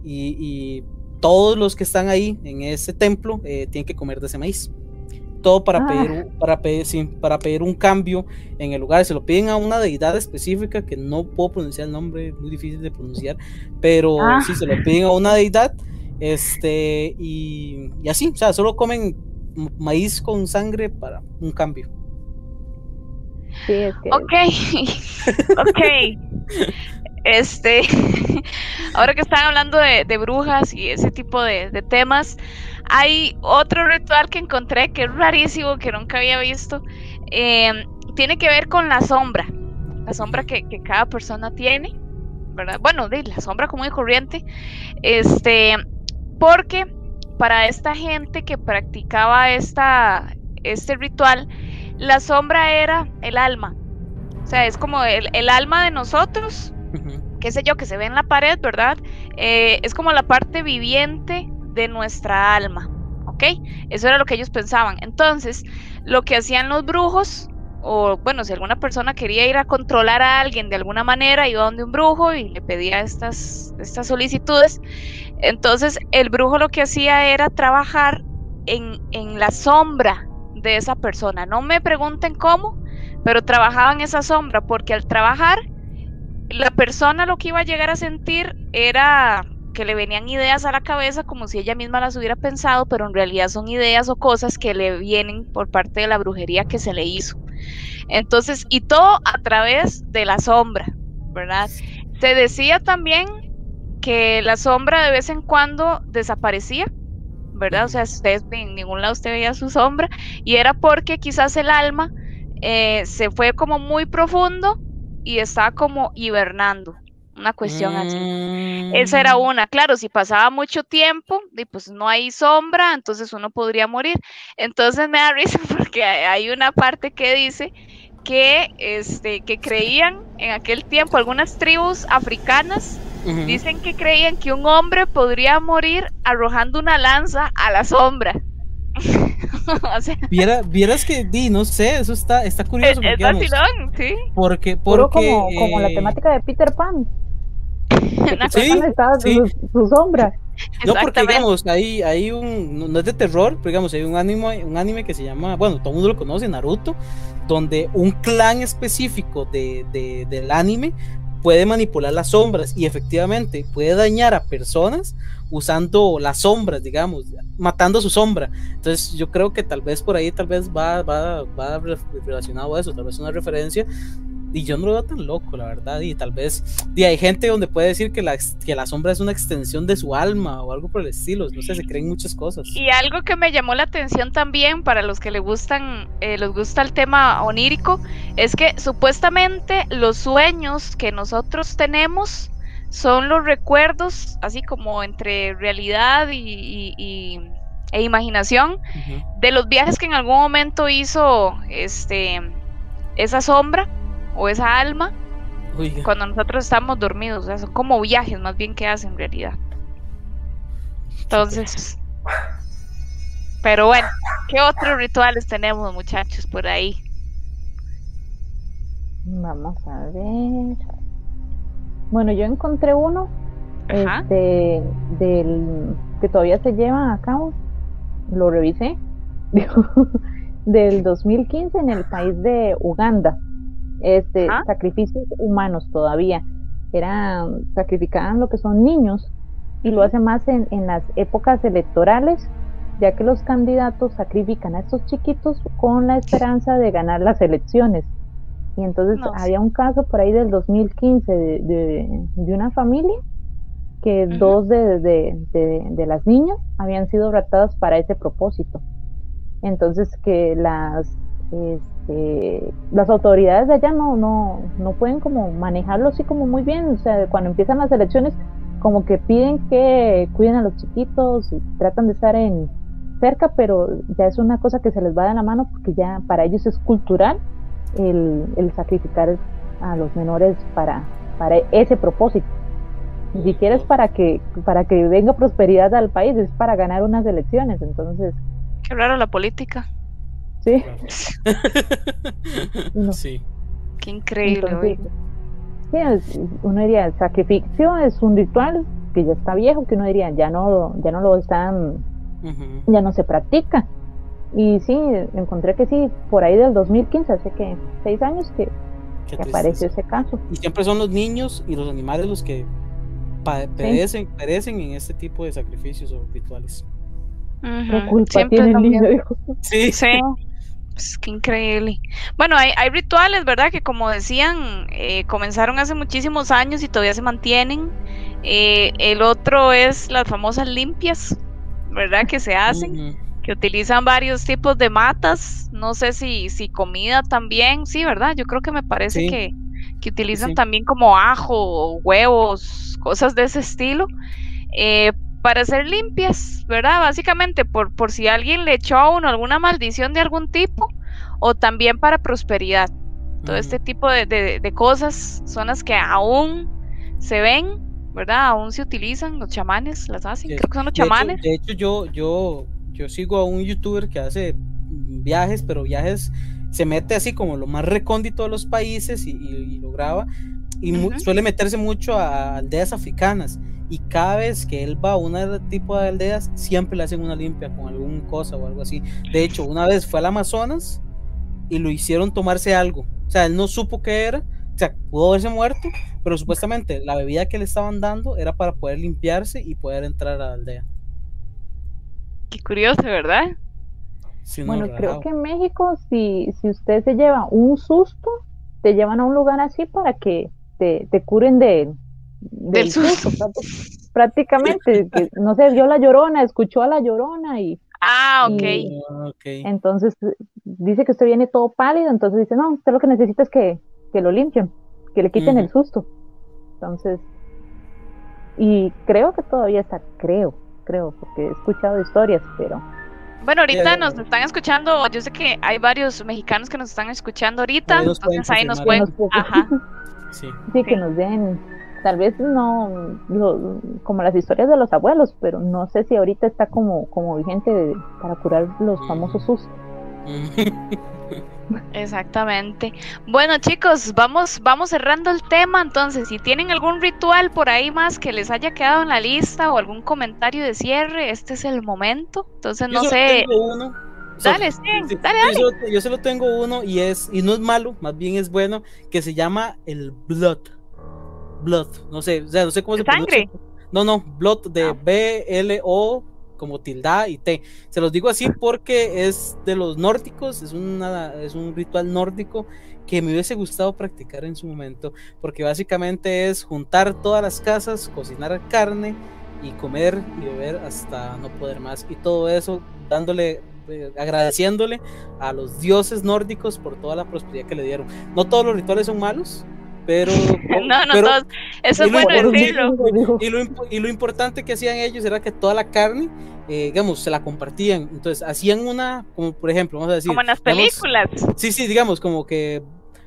Y, y, todos los que están ahí en ese templo tienen que comer de ese maíz todo para ah. pedir para pedir para pedir un cambio en el lugar se lo piden a una deidad específica que no puedo pronunciar el nombre muy difícil de pronunciar pero ah. sí se lo piden a una deidad este y, y, así o sea solo comen maíz con sangre para un cambio sí, es que... ok <laughs> ok este <laughs> ahora que están hablando de, de brujas y ese tipo de, de temas hay otro ritual que encontré que es rarísimo, que nunca había visto. Em, tiene que ver con la sombra. La sombra que, cada persona tiene. ¿verdad? Bueno, de la sombra común y corriente. Este, porque para esta gente que practicaba esta, este ritual, la sombra era el alma. O sea, es como el, alma de nosotros, qué sé yo, que se ve en la pared, ¿verdad? Eh, es como la parte viviente de nuestra alma. ¿Ok? Eso era lo que ellos pensaban. Entonces, lo que hacían los brujos, o bueno, si alguna persona quería ir a controlar a alguien de alguna manera, iba donde un brujo y le pedía estas, estas solicitudes. Entonces, el brujo lo que hacía era trabajar en, en la sombra de esa persona. No me pregunten cómo, pero trabajaba en esa sombra, porque al trabajar, la persona lo que iba a llegar a sentir era que le venían ideas a la cabeza como si ella misma las hubiera pensado, pero en realidad son ideas o cosas que le vienen por parte de la brujería que se le hizo. Entonces, y todo a través de la sombra, ¿verdad? Se decía también que la sombra de vez en cuando desaparecía, ¿verdad? O sea, ustedes en ningún lado usted veía su sombra, y era porque quizás el alma eh, se fue como muy profundo y estaba como hibernando, una cuestión así. Esa era mm. una, claro, si pasaba mucho tiempo, y pues no hay sombra, entonces uno podría morir. Entonces me da <laughs> risa porque hay una parte que dice que, este, que creían en aquel tiempo, algunas tribus africanas dicen que creían que un hombre podría morir arrojando una lanza a la sombra. <laughs> vieras que, di, no sé, eso está, está curioso. Es, porque, sí. Porque, porque como, como la eh, temática de Peter Pan. <laughs> sí, sí. Su, sombra. No, porque digamos, hay, hay un, no es de terror, pero digamos, hay un anime, un anime que se llama, bueno, todo el mundo lo conoce, Naruto, donde un clan específico de, del anime puede manipular las sombras y efectivamente puede dañar a personas usando las sombras, digamos, matando su sombra. Entonces yo creo que tal vez por ahí tal vez va, va, va relacionado a eso, tal vez una referencia y yo no lo veo tan loco, la verdad. Y tal vez y hay gente donde puede decir que la, que la sombra es una extensión de su alma o algo por el estilo. No sé, se creen muchas cosas. Y algo que me llamó la atención también para los que le gustan, eh, les gusta el tema onírico, es que supuestamente los sueños que nosotros tenemos son los recuerdos, así como entre realidad y, e imaginación, de los viajes que en algún momento hizo este esa sombra o esa alma cuando nosotros estamos dormidos. O sea, son como viajes más bien que hacen en realidad. Entonces, pero bueno, ¿qué otros rituales tenemos muchachos por ahí? Vamos a ver. Bueno, yo encontré uno este, del que todavía se lleva a cabo. Lo revisé. <laughs> del 2015 en el país de Uganda este, sacrificios humanos todavía. Eran, sacrificaban lo que son niños y lo hacen más en, en las épocas electorales, ya que los candidatos sacrifican a estos chiquitos con la esperanza de ganar las elecciones. Y entonces había un caso por ahí del 2015 de, de, una familia que dos de, de, las niñas habían sido raptadas para ese propósito. Entonces que las este, las autoridades de allá no, no, no pueden como manejarlo así como muy bien, o sea, cuando empiezan las elecciones como que piden que cuiden a los chiquitos y tratan de estar en cerca, pero ya es una cosa que se les va de la mano porque ya para ellos es cultural el, el sacrificar a los menores para, para ese propósito. Ni siquiera es para que, para que venga prosperidad al país, es para ganar unas elecciones, entonces... Qué raro la política. Sí. Qué increíble. uno diría, el sacrificio es un ritual que ya está viejo, que uno diría, ya no, ya no lo están, ya no se practica. Y sí, encontré que sí, por ahí del 2015, hace que seis años que, apareció ese caso. Y siempre son los niños y los animales los que perecen, perecen en este tipo de sacrificios o rituales. culpa tiene el niño? Sí. sí. Pues, qué increíble. Bueno, hay, hay, rituales, ¿verdad? Que como decían, eh, comenzaron hace muchísimos años y todavía se mantienen. Eh, el otro es las famosas limpias, ¿verdad? Que se hacen, que utilizan varios tipos de matas. No sé si, si comida también, sí, ¿verdad? Yo creo que me parece que, que, utilizan también como ajo, huevos, cosas de ese estilo. Eh, para ser limpias, ¿verdad? Básicamente por, por si alguien le echó a uno alguna maldición de algún tipo o también para prosperidad. Todo este tipo de, cosas son las que aún se ven, ¿verdad? Aún se utilizan, los chamanes las hacen, creo que son los chamanes. de hecho, yo, yo, yo sigo a un youtuber que hace viajes, pero viajes se mete así como lo más recóndito de los países y, lo graba y suele meterse mucho a aldeas africanas y cada vez que él va a un tipo de aldeas, siempre le hacen una limpia con alguna cosa o algo así. De hecho, una vez fue al Amazonas y lo hicieron tomarse algo. O sea, él no supo qué era, o sea, pudo haberse muerto, pero supuestamente la bebida que le estaban dando era para poder limpiarse y poder entrar a la aldea. Qué curioso, ¿verdad? bueno, creo que en México, si, si usted se lleva un susto, te llevan a un lugar así para que te, te curen de él del, susto. prácticamente, que, no sé, vio la llorona, escuchó a la llorona y... Ah, ok. Ah, entonces dice que usted viene todo pálido, entonces dice, no, usted lo que necesita es que, que lo limpien, que le quiten el susto. Entonces, y creo que todavía está, creo, creo, porque he escuchado historias, pero... Bueno, ahorita nos están escuchando, yo sé que hay varios mexicanos que nos están escuchando ahorita, entonces ahí nos pueden... Ajá. Sí. <laughs> sí, que nos den tal vez no como las historias de los abuelos, pero no sé si ahorita está como, como vigente para curar los famosos sustos. <laughs> Exactamente. Bueno, chicos, vamos, vamos cerrando el tema. Entonces, si tienen algún ritual por ahí más que les haya quedado en la lista o algún comentario de cierre, este es el momento. Entonces, no sé. Dale, sí, dale, dale. Yo, yo solo tengo uno y es y no es malo, más bien es bueno, que se llama el blood Blood. No sé, o sea, no sé cómo se ¿Sangre? No, no, Blood de Ah. B-L-O como tilda y T. Se los digo así porque es de los nórdicos, es, una, es un ritual nórdico que me hubiese gustado practicar en su momento, porque básicamente es juntar todas las casas, cocinar carne y comer y beber hasta no poder más. Y todo eso dándole, eh, agradeciéndole a los dioses nórdicos por toda la prosperidad que le dieron. No todos los rituales son malos, pero... <laughs> No, no pero- todos. Eso es bueno decirlo. y lo, y lo importante que hacían ellos era que toda la carne, eh, digamos, se la compartían. Entonces, hacían una, como por ejemplo, vamos a decir. Como en las digamos, películas. sí, sí, digamos, como que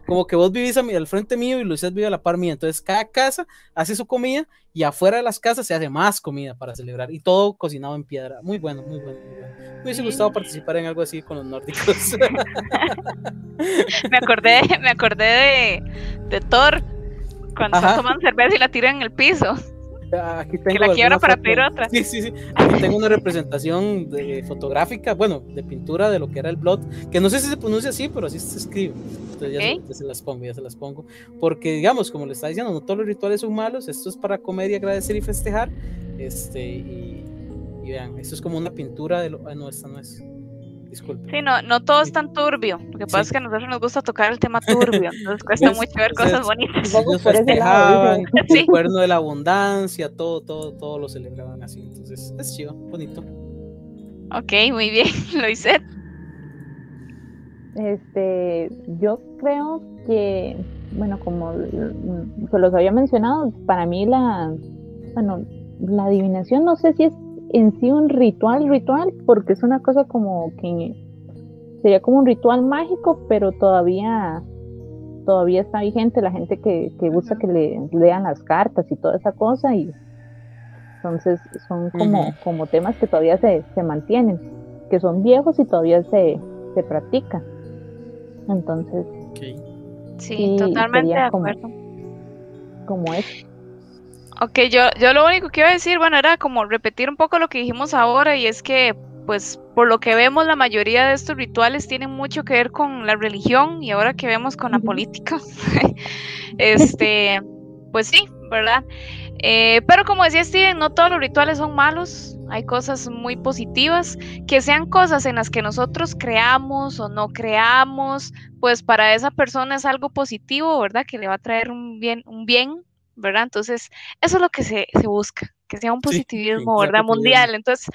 como que vos vivís a mi- al frente mío y Luis vive a la par mía. Entonces, cada casa hace su comida y afuera de las casas se hace más comida para celebrar. Y todo cocinado en piedra. Muy bueno, muy bueno, muy bueno. Me hubiese gustado participar en algo así con los nórdicos. <laughs> Me acordé, me acordé de, de Thor cuando Ajá. toman cerveza y la tiran en el piso. Aquí tengo Que la quiebra para foto. pedir otra. Sí, sí, sí. Aquí tengo una representación de, fotográfica, bueno, de pintura de lo que era el Blood, que no sé si se pronuncia así, pero así se escribe. Entonces ya, se- ya se, las pongo, ya se las pongo. Porque, digamos, como le está diciendo, no todos los rituales son malos, esto es para comer y agradecer y festejar. Este, y, y vean, esto es como una pintura de lo. Ah, no, esta no es. Disculpe. Sí, no, no todo es tan turbio. Lo que pasa Sí. es que a nosotros nos gusta tocar el tema <laughs> turbio. Entonces cuesta Pues, mucho ver o sea, cosas bonitas. Ellos <laughs> festejaban. <laughs> Sí. el cuerno de la abundancia, todo, todo, todo lo celebraban así. Entonces, es chido, bonito. Ok, muy bien, Loiset. Este, yo creo que, bueno, como se los había mencionado, para mí la, bueno, la adivinación no sé si es en sí un ritual, ritual, porque es una cosa como que sería como un ritual mágico, pero todavía, todavía está vigente la gente que, que gusta que le lean las cartas y toda esa cosa y entonces son como, como temas que todavía se, se mantienen, que son viejos y todavía se, se practican. Entonces, Sí, Sí, totalmente de como- acuerdo. como es. Ok, yo, yo lo único que iba a decir, bueno, era como repetir un poco lo que dijimos ahora y es que, pues, por lo que vemos, la mayoría de estos rituales tienen mucho que ver con la religión y ahora que vemos con la política, <laughs> este, pues sí, ¿verdad? Eh, pero como decía Steven, no todos los rituales son malos, hay cosas muy positivas, que sean cosas en las que nosotros creamos o no creamos, pues para esa persona es algo positivo, ¿verdad? Que le va a traer un bien, un bien, ¿verdad? Entonces, eso es lo que se, se busca, que sea un positivismo, sí, ¿verdad? Mundial. Entonces,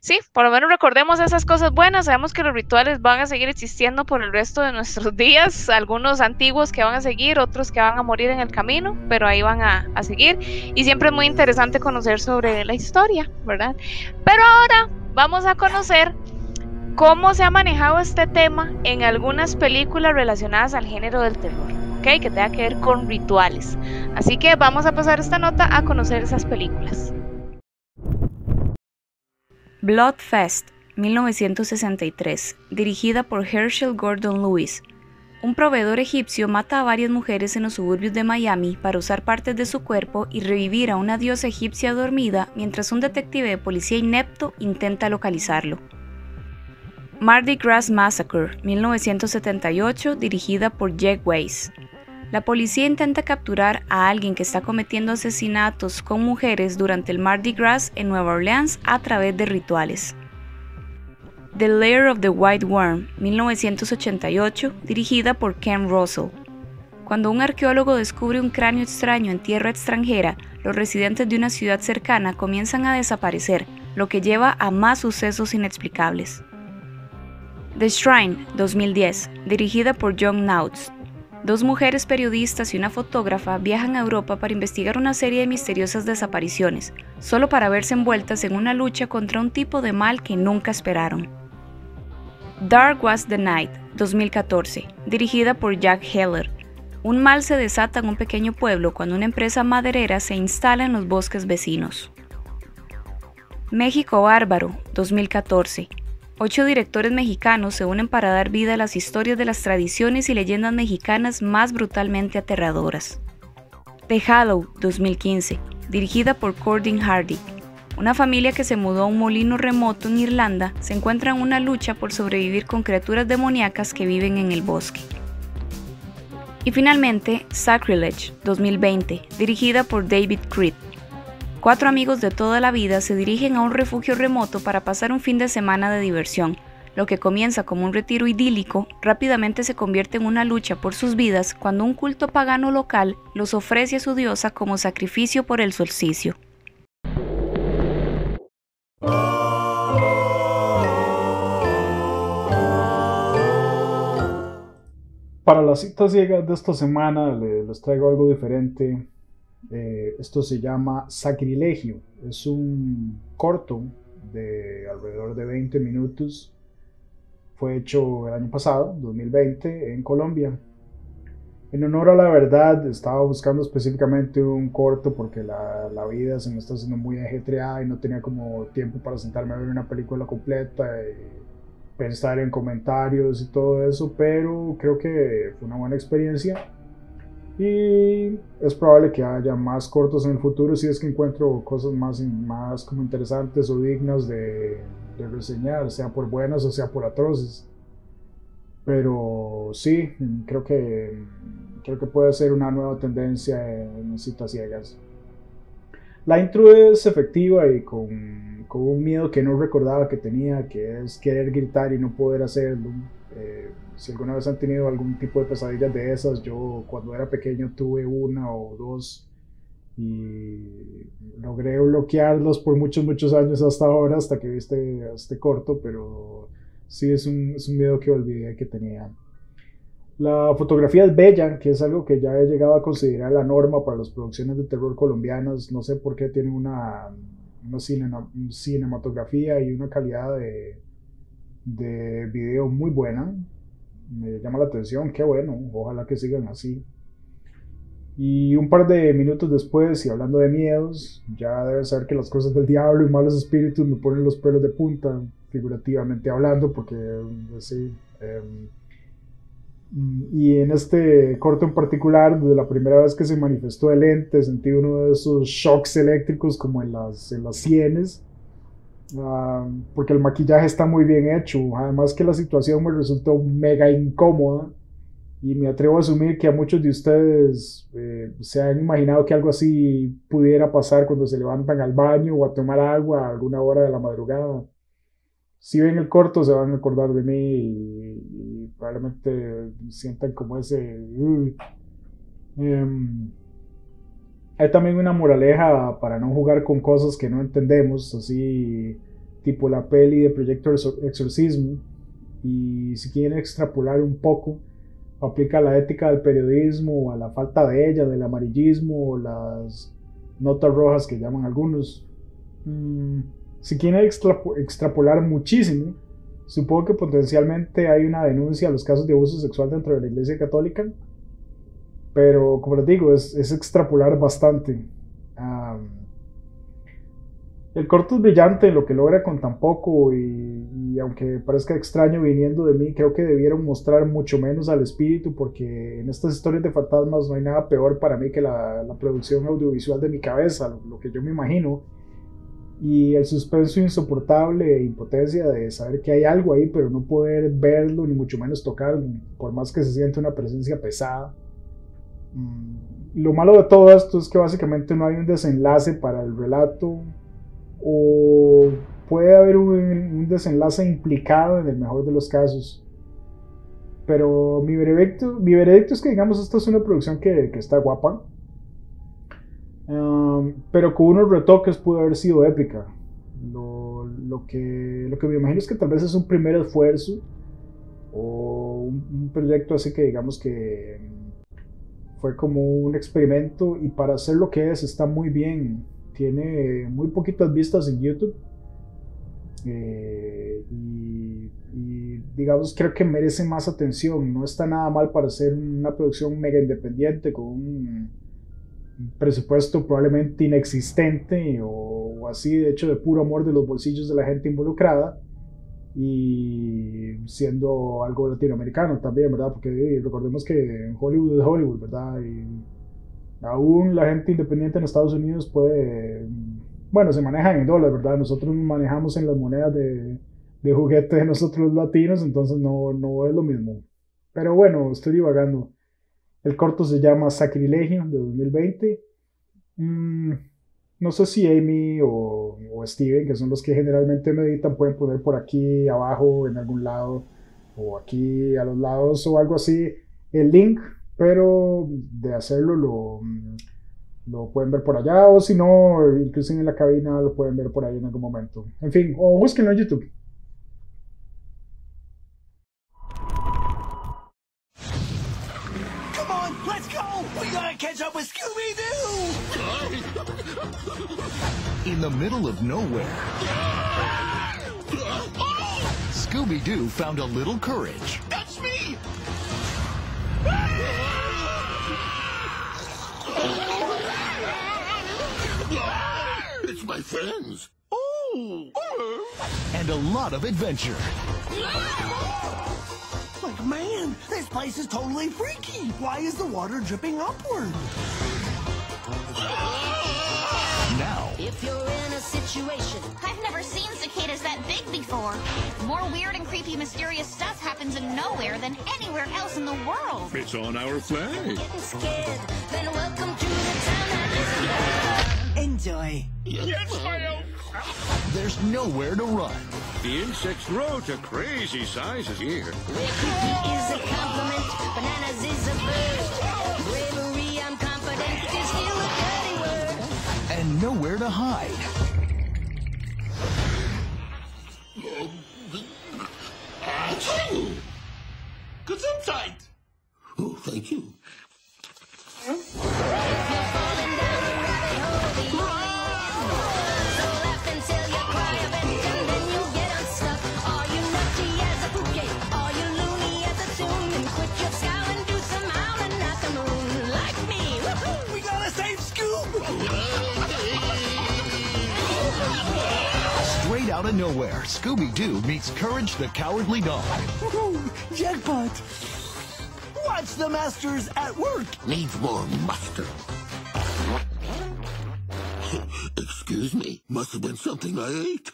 sí, por lo menos recordemos esas cosas buenas, sabemos que los rituales van a seguir existiendo por el resto de nuestros <laughs> días, algunos antiguos que van a seguir, otros que van a morir en el camino, pero ahí van a, a seguir. Y siempre es muy interesante conocer sobre la historia, ¿verdad? Pero ahora vamos a conocer cómo se ha manejado este tema en algunas películas relacionadas al género del terror, Que tenga que ver con rituales. Así que vamos a pasar esta nota a conocer esas películas. Bloodfest, 1963, dirigida por Herschel Gordon Lewis. Un proveedor egipcio mata a varias mujeres en los suburbios de Miami para usar partes de su cuerpo y revivir a una diosa egipcia dormida mientras un detective de policía inepto intenta localizarlo. Mardi Gras Massacre, 1978, dirigida por Jack Weiss. La policía intenta capturar a alguien que está cometiendo asesinatos con mujeres durante el Mardi Gras en Nueva Orleans a través de rituales. The Lair of the White Worm, 1988, dirigida por Ken Russell. Cuando un arqueólogo descubre un cráneo extraño en tierra extranjera, los residentes de una ciudad cercana comienzan a desaparecer, lo que lleva a más sucesos inexplicables. The Shrine, 2010, dirigida por John Nautz. Dos mujeres periodistas y una fotógrafa viajan a Europa para investigar una serie de misteriosas desapariciones, solo para verse envueltas en una lucha contra un tipo de mal que nunca esperaron. Dark Was the Night, 2014, dirigida por Jack Heller. Un mal se desata en un pequeño pueblo cuando una empresa maderera se instala en los bosques vecinos. México Bárbaro, 2014. Ocho directores mexicanos se unen para dar vida a las historias de las tradiciones y leyendas mexicanas más brutalmente aterradoras. The Hollow, 2015, dirigida por Cordin Hardy. Una familia que se mudó a un molino remoto en Irlanda se encuentra en una lucha por sobrevivir con criaturas demoníacas que viven en el bosque. Y finalmente, Sacrilege 2020, dirigida por David Creed. Cuatro amigos de toda la vida se dirigen a un refugio remoto para pasar un fin de semana de diversión. Lo que comienza como un retiro idílico rápidamente se convierte en una lucha por sus vidas cuando un culto pagano local los ofrece a su diosa como sacrificio por el solsticio. Para las citas ciegas de esta semana les traigo algo diferente. Eh, esto se llama Sacrilegio. Es un corto de alrededor de 20 minutos. Fue hecho el año pasado, 2020, en Colombia. En honor a la verdad, estaba buscando específicamente un corto porque la, la vida se me está haciendo muy ajetreada y no tenía como tiempo para sentarme a ver una película completa. Y, pensar en comentarios y todo eso, pero creo que fue una buena experiencia y es probable que haya más cortos en el futuro si es que encuentro cosas más, más como interesantes o dignas de, de reseñar, sea por buenas o sea por atroces. Pero sí, creo que, creo que puede ser una nueva tendencia en citas ciegas. La intro es efectiva y con, con, un miedo que no recordaba que tenía, que es querer gritar y no poder hacerlo. Eh, si alguna vez han tenido algún tipo de pesadillas de esas, yo cuando era pequeño tuve una o dos y logré bloquearlos por muchos, muchos años hasta ahora, hasta que viste este corto, pero sí es un, es un miedo que olvidé que tenía. La fotografía es bella, que es algo que ya he llegado a considerar la norma para las producciones de terror colombianas. No sé por qué tienen una, una cinematografía y una calidad de, de video muy buena. Me llama la atención, qué bueno, ojalá que sigan así. Y un par de minutos después, y hablando de miedos, ya deben saber que las cosas del diablo y malos espíritus me ponen los pelos de punta, figurativamente hablando, porque pues sí. Em, y en este corto en particular, desde la primera vez que se manifestó el ente, sentí uno de esos shocks eléctricos como en las, en las sienes, ah, porque el maquillaje está muy bien hecho. Además que la situación me resultó mega incómoda. Y me atrevo a asumir que a muchos de ustedes eh, se han imaginado que algo así pudiera pasar cuando se levantan al baño o a tomar agua a alguna hora de la madrugada. Si ven el corto se van a acordar de mí y, probablemente sientan como ese... Em, hay también una moraleja para no jugar con cosas que no entendemos, así tipo la peli de Proyecto Exorcismo. Y si quieren extrapolar un poco, aplica la ética del periodismo, a la falta de ella, del amarillismo, o las notas rojas que llaman algunos. Mm, si quieren extrapolar muchísimo, supongo que potencialmente hay una denuncia a los casos de abuso sexual dentro de la Iglesia Católica, pero como les digo, es, extrapolar bastante. el corto es brillante en lo que logra con tan poco y, aunque parezca extraño viniendo de mí, creo que debieron mostrar mucho menos al espíritu porque en estas historias de fantasmas no hay nada peor para mí que la, producción audiovisual de mi cabeza, lo que yo me imagino y el suspenso insoportable e impotencia de saber que hay algo ahí, pero no poder verlo, ni mucho menos tocarlo, por más que se siente una presencia pesada. Mm, lo malo de todo esto es que básicamente no hay un desenlace para el relato, o puede haber un, desenlace implicado en el mejor de los casos. Pero mi veredicto, mi veredicto es que, digamos, esta es una producción que, está guapa, Um, pero con unos retoques pudo haber sido épica. Lo, que, lo que me imagino es que tal vez es un primer esfuerzo o un, proyecto así que digamos que fue como un experimento y para hacer lo que es está muy bien. Tiene muy poquitas vistas en YouTube. Eh, y, digamos creo que merece más atención. No está nada mal para hacer una producción mega independiente con un presupuesto probablemente inexistente o, así, de hecho, de puro amor de los bolsillos de la gente involucrada y siendo algo latinoamericano también, ¿verdad? Porque recordemos que Hollywood es Hollywood, ¿verdad? Y aún la gente independiente en Estados Unidos puede, bueno, se maneja en dólares, ¿verdad? Nosotros manejamos en las monedas de, de juguete de nosotros los latinos, entonces no, no es lo mismo. Pero bueno, estoy divagando. El corto se llama Sacrilegio de 2020. Mm, no sé si Amy o, Steven, que son los que generalmente me editan, pueden poner por aquí abajo en algún lado o aquí a los lados o algo así el link, pero de hacerlo lo, lo pueden ver por allá o si no, incluso en la cabina lo pueden ver por ahí en algún momento. En fin, o búsquenlo en YouTube. In the middle of nowhere, Scooby-Doo found a little courage. That's me! It's my friends. Oh! And a lot of adventure. Like, man, this place is totally freaky. Why is the water dripping upward? Now, If you're in a situation, I've never seen cicadas that big before. More weird and creepy mysterious stuff happens in nowhere than anywhere else in the world. It's on our flag. getting scared, then welcome to the town that Enjoy. Yes, my there's nowhere to run. The insects grow to crazy sizes here. Where is a compliment, bananas is a bird. Bravery, I'm confident, is still a dirty word. And nowhere to hide. Gesundheit! Oh, thank you. Out of nowhere, Scooby-Doo meets Courage the Cowardly Dog. Woohoo! Jackpot! Watch the masters at work! Needs more mustard. <laughs> Excuse me. Must have been something I ate.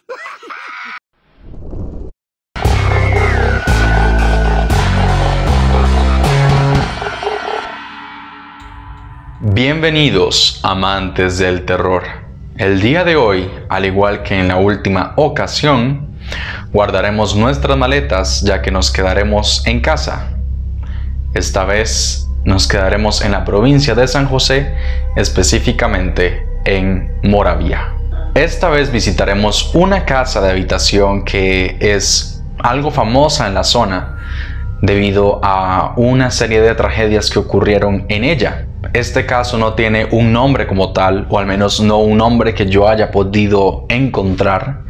Bienvenidos amantes del terror. El día de hoy, al igual que en la última ocasión, guardaremos nuestras maletas ya que nos quedaremos en casa. Esta vez nos quedaremos en la provincia de San José, específicamente en Moravia. Esta vez visitaremos una casa de habitación que es algo famosa en la zona debido a una serie de tragedias que ocurrieron en ella. Este caso no tiene un nombre como tal, o al menos no un nombre que yo haya podido encontrar,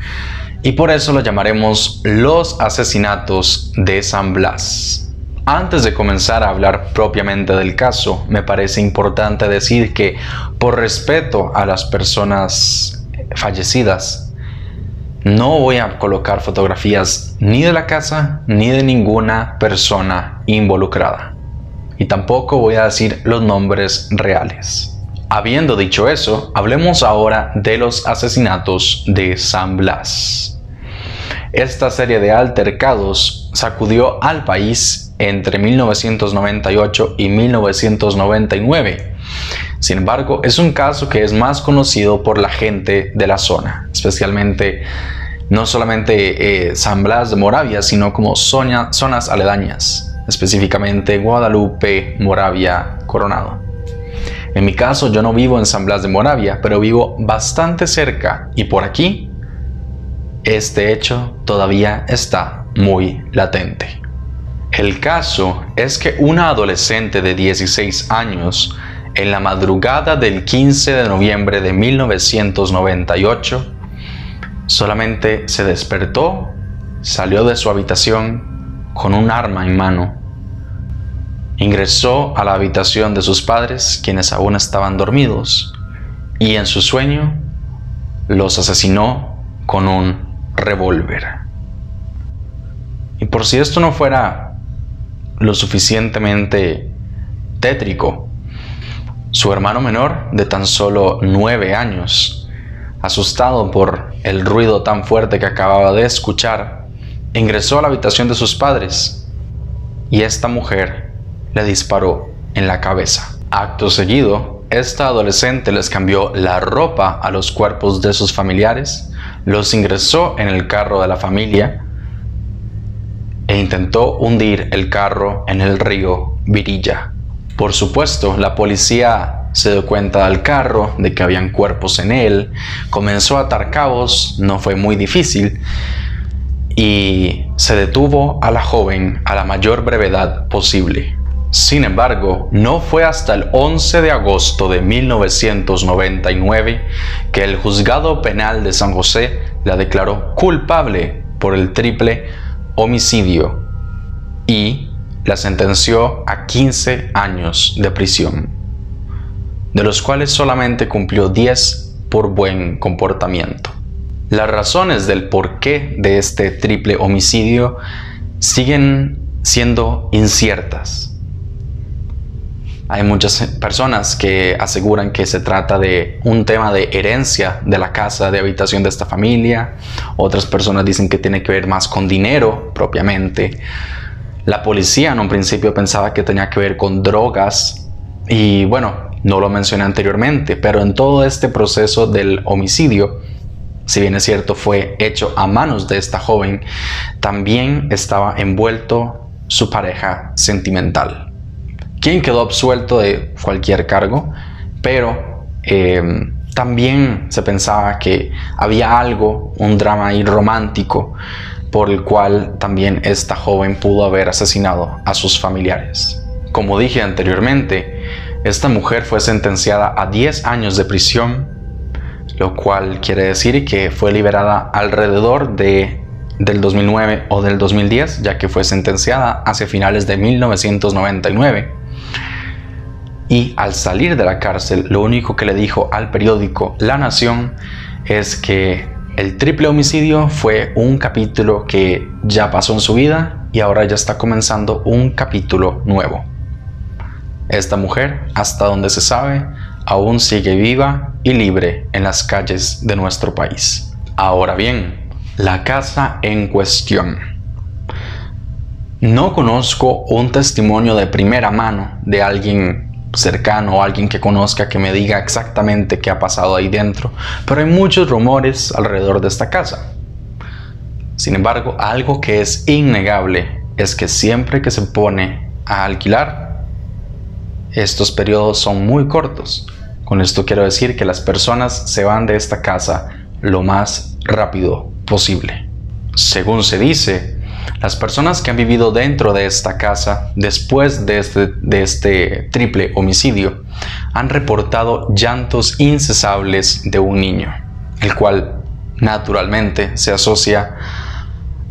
y por eso lo llamaremos los asesinatos de San Blas. Antes de comenzar a hablar propiamente del caso, me parece importante decir que por respeto a las personas fallecidas, no voy a colocar fotografías ni de la casa ni de ninguna persona involucrada. Y tampoco voy a decir los nombres reales. Habiendo dicho eso, hablemos ahora de los asesinatos de San Blas. Esta serie de altercados sacudió al país entre 1998 y 1999. Sin embargo, es un caso que es más conocido por la gente de la zona, especialmente no solamente eh, San Blas de Moravia, sino como zona- zonas aledañas, específicamente Guadalupe, Moravia, Coronado. En mi caso, yo no vivo en San Blas de Moravia, pero vivo bastante cerca y por aquí este hecho todavía está muy latente. El caso es que una adolescente de 16 años, en la madrugada del 15 de noviembre de 1998, solamente se despertó, salió de su habitación con un arma en mano, ingresó a la habitación de sus padres, quienes aún estaban dormidos, y en su sueño los asesinó con un revólver. Y por si esto no fuera lo suficientemente tétrico, su hermano menor, de tan solo nueve años, asustado por el ruido tan fuerte que acababa de escuchar, ingresó a la habitación de sus padres y esta mujer le disparó en la cabeza. Acto seguido, esta adolescente les cambió la ropa a los cuerpos de sus familiares, los ingresó en el carro de la familia e intentó hundir el carro en el río Virilla. Por supuesto, la policía se dio cuenta del carro, de que habían cuerpos en él, comenzó a atar cabos, no fue muy difícil, y se detuvo a la joven a la mayor brevedad posible. Sin embargo, no fue hasta el 11 de agosto de 1999 que el juzgado penal de San José la declaró culpable por el triple homicidio y la sentenció a 15 años de prisión, de los cuales solamente cumplió 10 por buen comportamiento. Las razones del porqué de este triple homicidio siguen siendo inciertas. Hay muchas personas que aseguran que se trata de un tema de herencia de la casa de habitación de esta familia. Otras personas dicen que tiene que ver más con dinero propiamente. La policía en un principio pensaba que tenía que ver con drogas. Y bueno, no lo mencioné anteriormente, pero en todo este proceso del homicidio, si bien es cierto fue hecho a manos de esta joven, también estaba envuelto su pareja sentimental quien quedó absuelto de cualquier cargo, pero eh, también se pensaba que había algo, un drama ahí romántico, por el cual también esta joven pudo haber asesinado a sus familiares. Como dije anteriormente, esta mujer fue sentenciada a 10 años de prisión, lo cual quiere decir que fue liberada alrededor de del 2009 o del 2010, ya que fue sentenciada hacia finales de 1999 y al salir de la cárcel lo único que le dijo al periódico La Nación es que el triple homicidio fue un capítulo que ya pasó en su vida y ahora ya está comenzando un capítulo nuevo. Esta mujer, hasta donde se sabe, aún sigue viva y libre en las calles de nuestro país. Ahora bien, la casa en cuestión. No conozco un testimonio de primera mano de alguien cercano o alguien que conozca que me diga exactamente qué ha pasado ahí dentro, pero hay muchos rumores alrededor de esta casa. Sin embargo, algo que es innegable es que siempre que se pone a alquilar, estos periodos son muy cortos. Con esto quiero decir que las personas se van de esta casa lo más rápido posible. Según se dice, las personas que han vivido dentro de esta casa después de este, de este triple homicidio han reportado llantos incesables de un niño, el cual naturalmente se asocia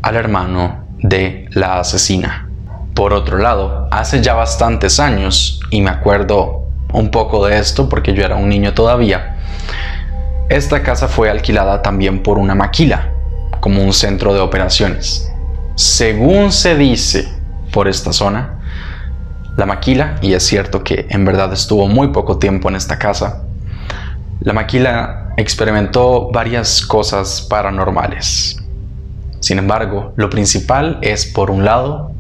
al hermano de la asesina. Por otro lado, hace ya bastantes años, y me acuerdo un poco de esto porque yo era un niño todavía, esta casa fue alquilada también por una maquila, como un centro de operaciones. Según se dice por esta zona, la maquila, y es cierto que en verdad estuvo muy poco tiempo en esta casa, la maquila experimentó varias cosas paranormales. Sin embargo, lo principal es, por un lado,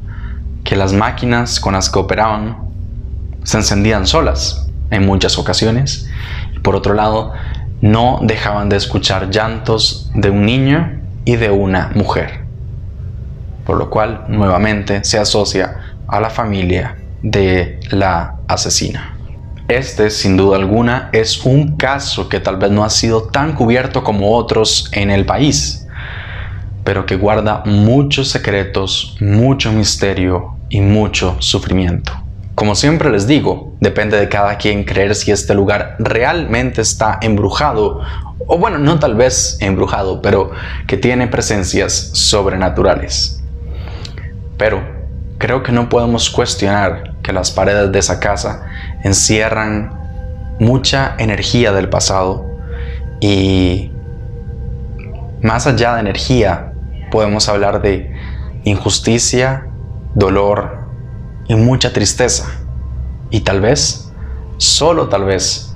que las máquinas con las que operaban se encendían solas en muchas ocasiones. Y por otro lado, no dejaban de escuchar llantos de un niño y de una mujer por lo cual nuevamente se asocia a la familia de la asesina. Este, sin duda alguna, es un caso que tal vez no ha sido tan cubierto como otros en el país, pero que guarda muchos secretos, mucho misterio y mucho sufrimiento. Como siempre les digo, depende de cada quien creer si este lugar realmente está embrujado, o bueno, no tal vez embrujado, pero que tiene presencias sobrenaturales. Pero creo que no podemos cuestionar que las paredes de esa casa encierran mucha energía del pasado y más allá de energía podemos hablar de injusticia, dolor y mucha tristeza. Y tal vez, solo tal vez,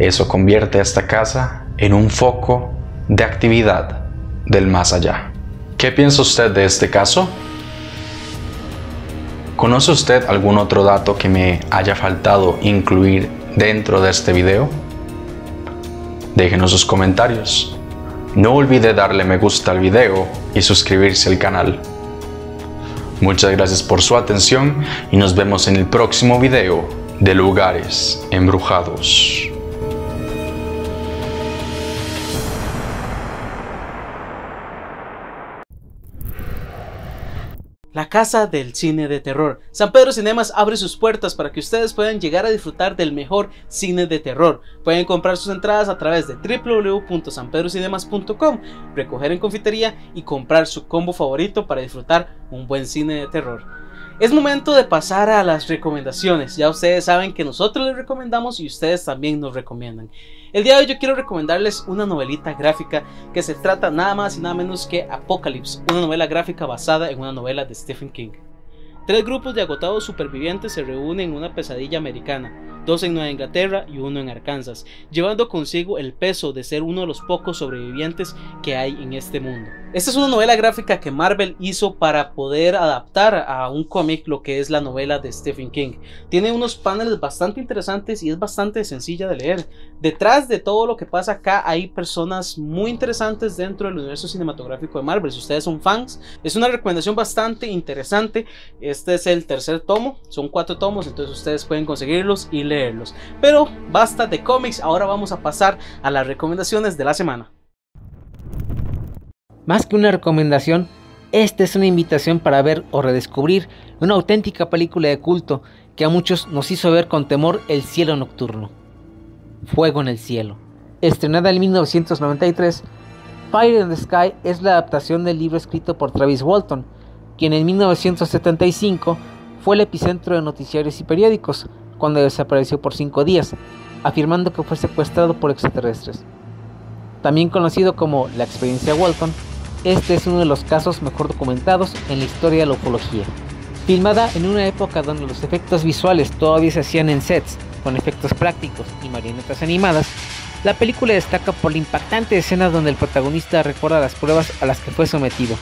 eso convierte a esta casa en un foco de actividad del más allá. ¿Qué piensa usted de este caso? ¿Conoce usted algún otro dato que me haya faltado incluir dentro de este video? Déjenos sus comentarios. No olvide darle me gusta al video y suscribirse al canal. Muchas gracias por su atención y nos vemos en el próximo video de Lugares Embrujados. La casa del cine de terror. San Pedro Cinemas abre sus puertas para que ustedes puedan llegar a disfrutar del mejor cine de terror. Pueden comprar sus entradas a través de www.sanpedrocinemas.com, recoger en confitería y comprar su combo favorito para disfrutar un buen cine de terror. Es momento de pasar a las recomendaciones. Ya ustedes saben que nosotros les recomendamos y ustedes también nos recomiendan. El día de hoy yo quiero recomendarles una novelita gráfica que se trata nada más y nada menos que Apocalypse, una novela gráfica basada en una novela de Stephen King. Tres grupos de agotados supervivientes se reúnen en una pesadilla americana, dos en Nueva Inglaterra y uno en Arkansas, llevando consigo el peso de ser uno de los pocos sobrevivientes que hay en este mundo. Esta es una novela gráfica que Marvel hizo para poder adaptar a un cómic lo que es la novela de Stephen King. Tiene unos paneles bastante interesantes y es bastante sencilla de leer. Detrás de todo lo que pasa acá hay personas muy interesantes dentro del universo cinematográfico de Marvel. Si ustedes son fans, es una recomendación bastante interesante. Este es el tercer tomo, son cuatro tomos, entonces ustedes pueden conseguirlos y leerlos. Pero basta de cómics, ahora vamos a pasar a las recomendaciones de la semana. Más que una recomendación, esta es una invitación para ver o redescubrir una auténtica película de culto que a muchos nos hizo ver con temor el cielo nocturno. Fuego en el cielo. Estrenada en 1993, Fire in the Sky es la adaptación del libro escrito por Travis Walton, quien en 1975 fue el epicentro de noticiarios y periódicos cuando desapareció por cinco días, afirmando que fue secuestrado por extraterrestres. También conocido como la experiencia Walton, este es uno de los casos mejor documentados en la historia de la ufología. Filmada en una época donde los efectos visuales todavía se hacían en sets, con efectos prácticos y marionetas animadas, la película destaca por la impactante escena donde el protagonista recuerda las pruebas a las que fue sometido,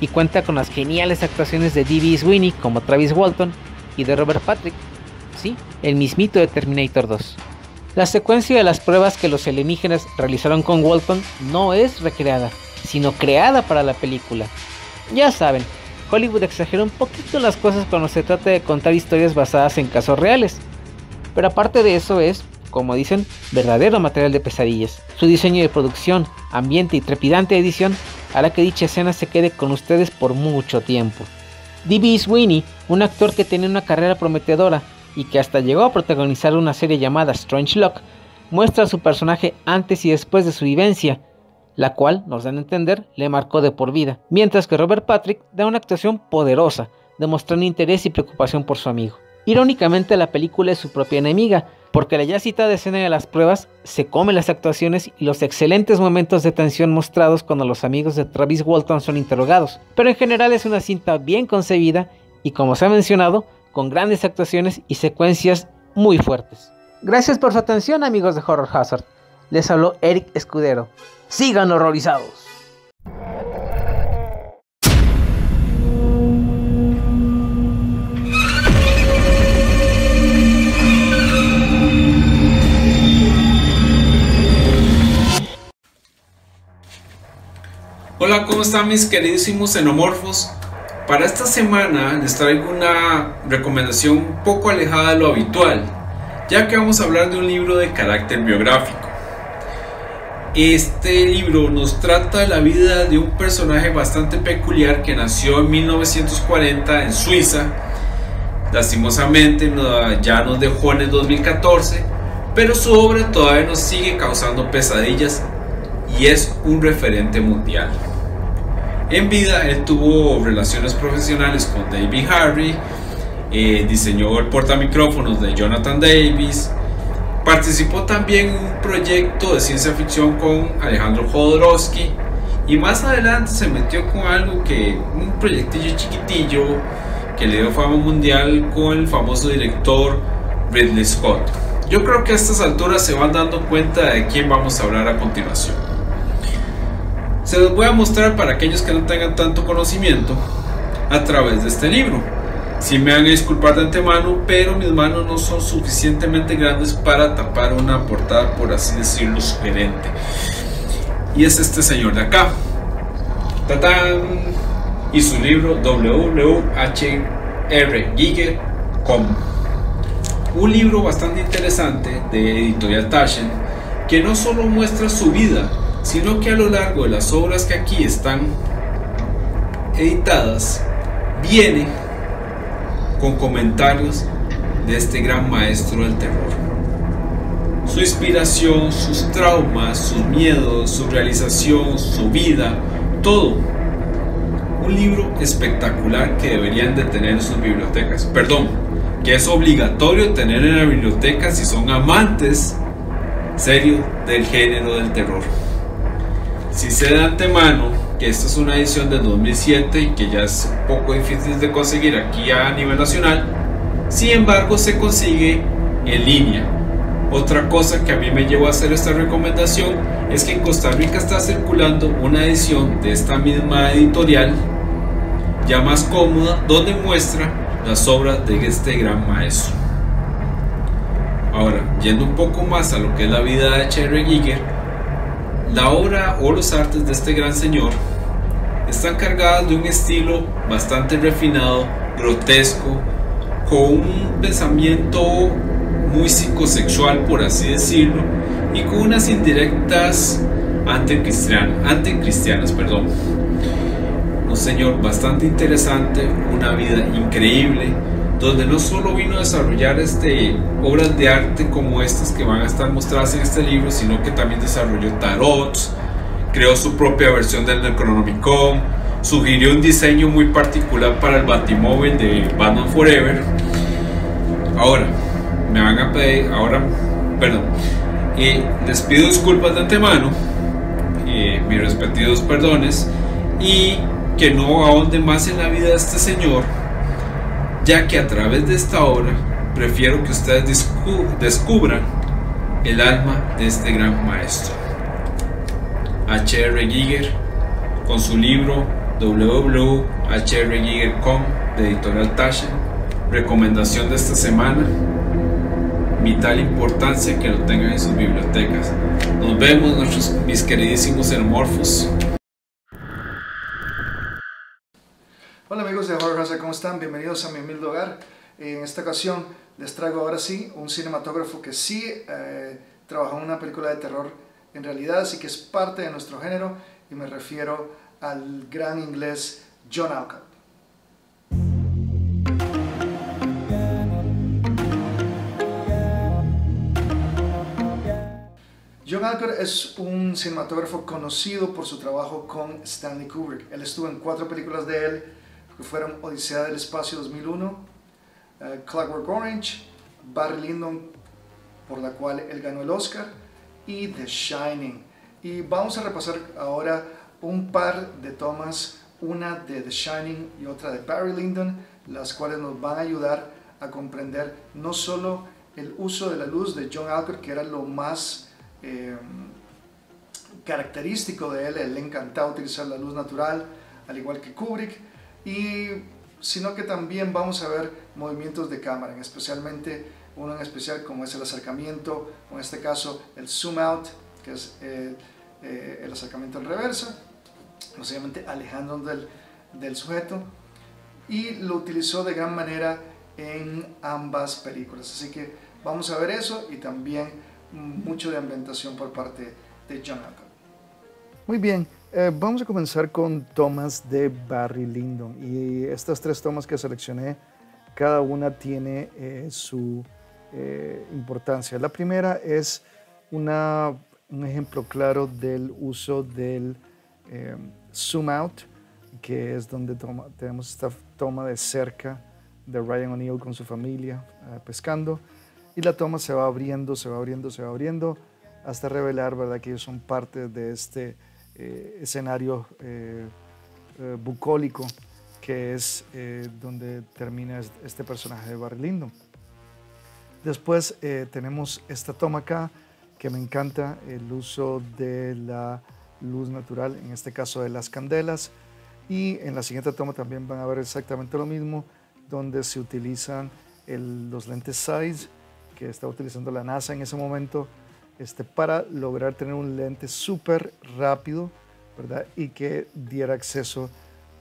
y cuenta con las geniales actuaciones de D.B. Sweeney como Travis Walton y de Robert Patrick, el mismito de Terminator 2. La secuencia de las pruebas que los alienígenas realizaron con Walton no es recreada, sino creada para la película. Ya saben, Hollywood exagera un poquito las cosas cuando se trata de contar historias basadas en casos reales. Pero aparte de eso es, como dicen, verdadero material de pesadillas. Su diseño de producción, ambiente y trepidante edición hará que dicha escena se quede con ustedes por mucho tiempo. D.B. Sweeney, un actor que tiene una carrera prometedora y que hasta llegó a protagonizar una serie llamada Strange Luck, muestra a su personaje antes y después de su vivencia, la cual, nos dan a entender, le marcó de por vida, mientras que Robert Patrick da una actuación poderosa, demostrando interés y preocupación por su amigo. Irónicamente la película es su propia enemiga, porque la ya citada escena de las pruebas se come las actuaciones y los excelentes momentos de tensión mostrados cuando los amigos de Travis Walton son interrogados, pero en general es una cinta bien concebida y como se ha mencionado, con grandes actuaciones y secuencias muy fuertes. Gracias por su atención amigos de Horror Hazard. Les habló Eric Escudero. Sigan horrorizados. Hola, ¿cómo están mis queridísimos xenomorfos? Para esta semana les traigo una recomendación un poco alejada de lo habitual, ya que vamos a hablar de un libro de carácter biográfico. Este libro nos trata de la vida de un personaje bastante peculiar que nació en 1940 en Suiza. Lastimosamente ya nos dejó en el 2014, pero su obra todavía nos sigue causando pesadillas y es un referente mundial. En vida, él tuvo relaciones profesionales con David Harry, eh, diseñó el portamicrófonos de Jonathan Davis, participó también en un proyecto de ciencia ficción con Alejandro Jodorowsky y más adelante se metió con algo que, un proyectillo chiquitillo que le dio fama mundial con el famoso director Ridley Scott. Yo creo que a estas alturas se van dando cuenta de quién vamos a hablar a continuación. Se los voy a mostrar para aquellos que no tengan tanto conocimiento a través de este libro. Si me van a disculpar de antemano, pero mis manos no son suficientemente grandes para tapar una portada, por así decirlo, sugerente. Y es este señor de acá. ¡Tatán! Y su libro WWHR Giger.com. Un libro bastante interesante de Editorial Taschen que no solo muestra su vida, sino que a lo largo de las obras que aquí están editadas, viene con comentarios de este gran maestro del terror. Su inspiración, sus traumas, sus miedos, su realización, su vida, todo. Un libro espectacular que deberían de tener en sus bibliotecas. Perdón, que es obligatorio tener en la biblioteca si son amantes serios del género del terror. Si sé de antemano que esta es una edición de 2007 y que ya es poco difícil de conseguir aquí a nivel nacional, sin embargo se consigue en línea. Otra cosa que a mí me llevó a hacer esta recomendación es que en Costa Rica está circulando una edición de esta misma editorial ya más cómoda donde muestra las obras de este gran maestro. Ahora, yendo un poco más a lo que es la vida de Cherry Giger, la obra o los artes de este gran señor están cargadas de un estilo bastante refinado, grotesco, con un pensamiento muy psicosexual, por así decirlo, y con unas indirectas anticristianas, anticristianas perdón. Un señor bastante interesante, una vida increíble, donde no solo vino a desarrollar este, obras de arte como estas que van a estar mostradas en este libro, sino que también desarrolló tarots, creó su propia versión del Necronomicon, sugirió un diseño muy particular para el Batimóvil de Batman Forever. Ahora, me van a pedir, ahora, perdón, y les pido disculpas de antemano, eh, mis respectivos perdones, y que no ahonde más en la vida de este señor, ya que a través de esta obra prefiero que ustedes descu- descubran el alma de este gran maestro. H.R. Giger, con su libro www.hrgiger.com de Editorial Taschen, recomendación de esta semana, vital importancia que lo tengan en sus bibliotecas. Nos vemos, nuestros, mis queridísimos hermorfos. Hola amigos de Horror Hazard, ¿cómo están? Bienvenidos a mi humilde hogar. En esta ocasión les traigo ahora sí un cinematógrafo que sí eh, trabajó en una película de terror en realidad, así que es parte de nuestro género y me refiero al gran inglés John Alcott. John Alcott es un cinematógrafo conocido por su trabajo con Stanley Kubrick. Él estuvo en cuatro películas de él, que fueron Odisea del Espacio 2001, eh, Clockwork Orange, Barry Lyndon, por la cual él ganó el Oscar, y The Shining. Y vamos a repasar ahora un par de tomas, una de The Shining y otra de Barry Lyndon, las cuales nos van a ayudar a comprender no solo el uso de la luz de John Alcott, que era lo más eh, característico de él, él le encantaba utilizar la luz natural, al igual que Kubrick, y sino que también vamos a ver movimientos de cámara, especialmente uno en especial como es el acercamiento, en este caso el zoom out, que es eh, eh, el acercamiento en reversa, básicamente alejándonos del, del sujeto, y lo utilizó de gran manera en ambas películas. Así que vamos a ver eso y también mucho de ambientación por parte de John Alcott. Muy bien, eh, vamos a comenzar con tomas de Barry Lyndon y estas tres tomas que seleccioné, cada una tiene eh, su eh, importancia. La primera es un ejemplo claro del uso del zoom out, que es donde toma- tenemos esta toma de cerca de Ryan O'Neill con su familia pescando y la toma se va abriendo, se va abriendo, se va abriendo hasta revelar ¿verdad? que ellos son parte de este eh, escenario eh, eh, bucólico que es donde termina es- este personaje de Barry Lyndon. Después tenemos esta toma acá que me encanta, el uso de la luz natural, en este caso de las candelas. Y en la siguiente toma también van a ver exactamente lo mismo, donde se utilizan los lentes size que está utilizando la NASA en ese momento este, para lograr tener un lente súper rápido ¿verdad? y que diera acceso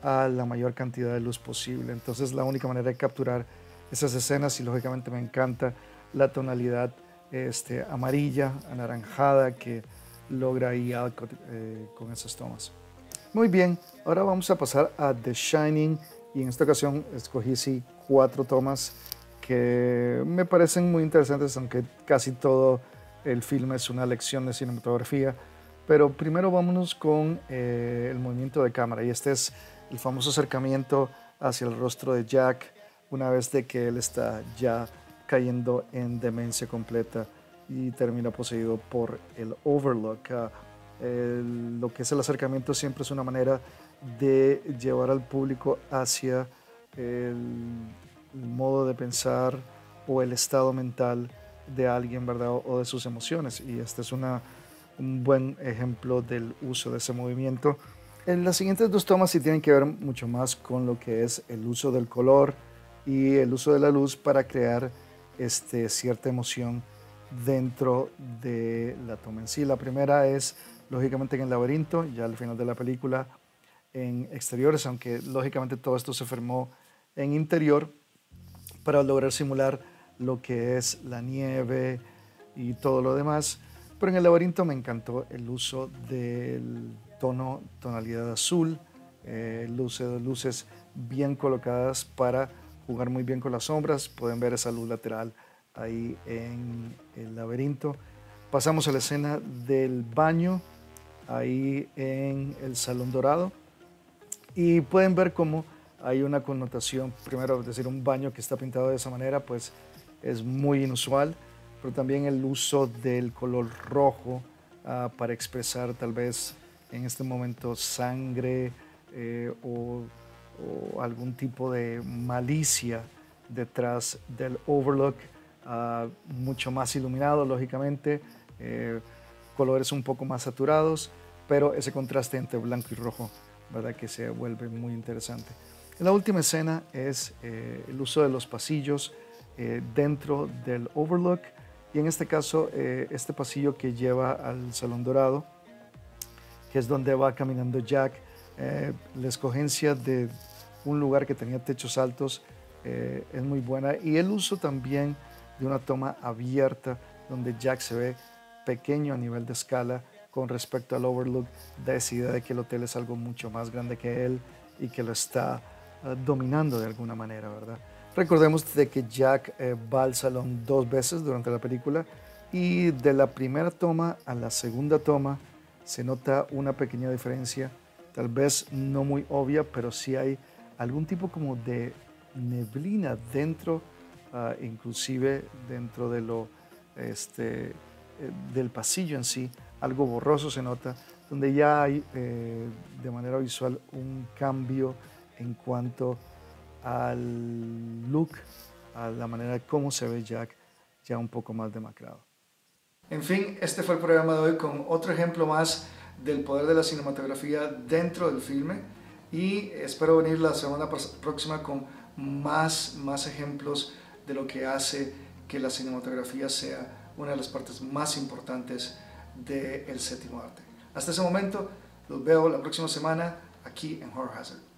a la mayor cantidad de luz posible. Entonces la única manera de capturar esas escenas y lógicamente me encanta la tonalidad este, amarilla, anaranjada que logra ahí eh, con esas tomas. Muy bien, ahora vamos a pasar a The Shining y en esta ocasión escogí sí cuatro tomas que me parecen muy interesantes, aunque casi todo el filme es una lección de cinematografía. Pero primero vámonos con eh, el movimiento de cámara y este es el famoso acercamiento hacia el rostro de Jack una vez de que él está ya cayendo en demencia completa y termina poseído por el Overlook. Ah, el- lo que es el acercamiento siempre es una manera de llevar al público hacia el, el modo de pensar o el estado mental de alguien, ¿verdad? O, de sus emociones. Y este es una, un buen ejemplo del uso de ese movimiento. En las siguientes dos tomas sí tienen que ver mucho más con lo que es el uso del color y el uso de la luz para crear este, cierta emoción dentro de la toma en sí. La primera es lógicamente en el laberinto, ya al final de la película, en exteriores, aunque lógicamente todo esto se firmó en interior para lograr simular lo que es la nieve y todo lo demás. Pero en el laberinto me encantó el uso del tono, tonalidad azul, eh, luces, luces bien colocadas para jugar muy bien con las sombras. Pueden ver esa luz lateral ahí en el laberinto. Pasamos a la escena del baño, ahí en el Salón Dorado. Y pueden ver cómo hay una connotación, primero, decir, un baño que está pintado de esa manera, pues es muy inusual, pero también el uso del color rojo ah, para expresar tal vez en este momento sangre eh, o, algún tipo de malicia detrás del Overlook, ah, mucho más iluminado, lógicamente, eh, colores un poco más saturados, pero ese contraste entre blanco y rojo, ¿verdad? Que se vuelve muy interesante. La última escena es eh, el uso de los pasillos eh, dentro del Overlook y en este caso eh, este pasillo que lleva al Salón Dorado, que es donde va caminando Jack, eh, la escogencia de un lugar que tenía techos altos es muy buena y el uso también de una toma abierta donde Jack se ve pequeño a nivel de escala con respecto al Overlook, da esa idea de que el hotel es algo mucho más grande que él y que lo está dominando de alguna manera, ¿verdad? Recordemos de que Jack eh, va al salón dos veces durante la película y de la primera toma a la segunda toma se nota una pequeña diferencia, tal vez no muy obvia, pero sí hay algún tipo como de neblina dentro, ah, inclusive dentro de lo, este, eh, del pasillo en sí, algo borroso se nota, donde ya hay eh, de manera visual un cambio en cuanto al look, a la manera de cómo se ve Jack, ya un poco más demacrado. En fin, este fue el programa de hoy con otro ejemplo más del poder de la cinematografía dentro del filme y espero venir la semana próxima con más, más ejemplos de lo que hace que la cinematografía sea una de las partes más importantes del séptimo arte. Hasta ese momento, los veo la próxima semana aquí en Horror Hazard.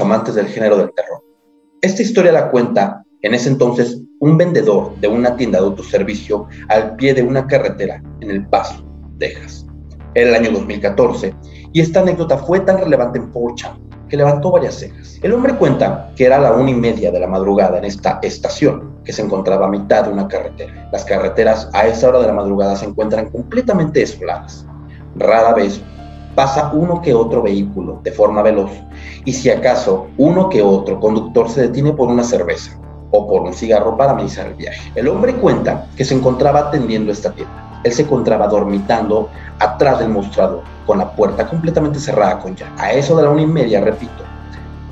Amantes del género del terror. Esta historia la cuenta en ese entonces un vendedor de una tienda de autoservicio al pie de una carretera en El Paso, Texas. Era el año 2014 y esta anécdota fue tan relevante en 4chan que levantó varias cejas. El hombre cuenta que era la una y media de la madrugada en esta estación que se encontraba a mitad de una carretera. Las carreteras a esa hora de la madrugada se encuentran completamente desoladas. rara vez pasa uno que otro vehículo de forma veloz y si acaso uno que otro conductor se detiene por una cerveza o por un cigarro para amenizar el viaje. El hombre cuenta que se encontraba atendiendo esta tienda. Él se encontraba dormitando atrás del mostrador, con la puerta completamente cerrada con llave. A eso de la una y media, repito,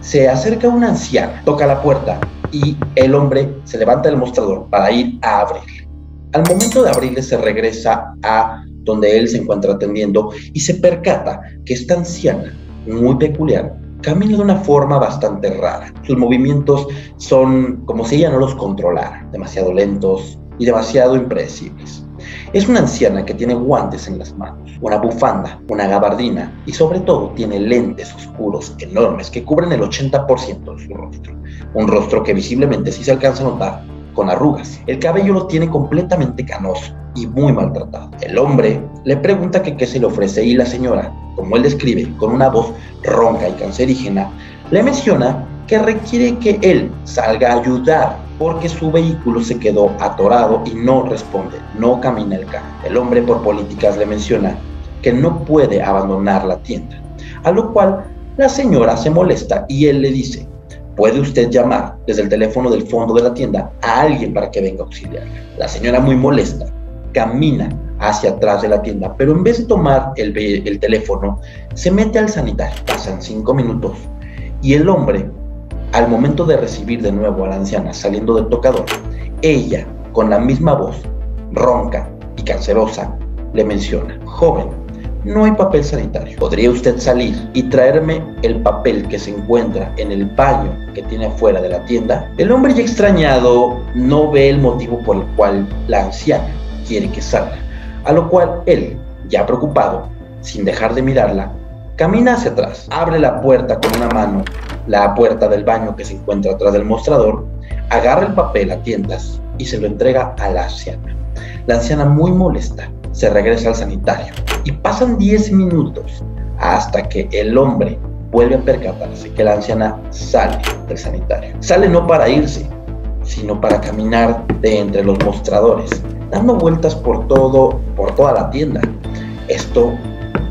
se acerca una anciana, toca la puerta y el hombre se levanta del mostrador para ir a abrirle. Al momento de abrirle se regresa a donde él se encuentra atendiendo y se percata que esta anciana, muy peculiar, camina de una forma bastante rara. Sus movimientos son como si ella no los controlara, demasiado lentos y demasiado impredecibles. Es una anciana que tiene guantes en las manos, una bufanda, una gabardina y sobre todo tiene lentes oscuros enormes que cubren el 80% de su rostro. Un rostro que visiblemente sí se alcanza a notar con arrugas. El cabello lo tiene completamente canoso y muy maltratado. El hombre le pregunta qué se le ofrece y la señora, como él describe, con una voz ronca y cancerígena, le menciona que requiere que él salga a ayudar porque su vehículo se quedó atorado y no responde, no camina el carro. El hombre por políticas le menciona que no puede abandonar la tienda, a lo cual la señora se molesta y él le dice, puede usted llamar desde el teléfono del fondo de la tienda a alguien para que venga a auxiliarla. La señora muy molesta camina hacia atrás de la tienda, pero en vez de tomar el, el teléfono, se mete al sanitario. Pasan cinco minutos y el hombre, al momento de recibir de nuevo a la anciana saliendo del tocador, ella, con la misma voz, ronca y cancerosa, le menciona, joven, no hay papel sanitario. ¿Podría usted salir y traerme el papel que se encuentra en el baño que tiene afuera de la tienda? El hombre ya extrañado no ve el motivo por el cual la anciana quiere que salga, a lo cual él, ya preocupado, sin dejar de mirarla, camina hacia atrás, abre la puerta con una mano, la puerta del baño que se encuentra atrás del mostrador, agarra el papel a tientas y se lo entrega a la anciana. La anciana muy molesta se regresa al sanitario y pasan 10 minutos hasta que el hombre vuelve a percatarse que la anciana sale del sanitario. Sale no para irse, sino para caminar de entre los mostradores, dando vueltas por todo, por toda la tienda. Esto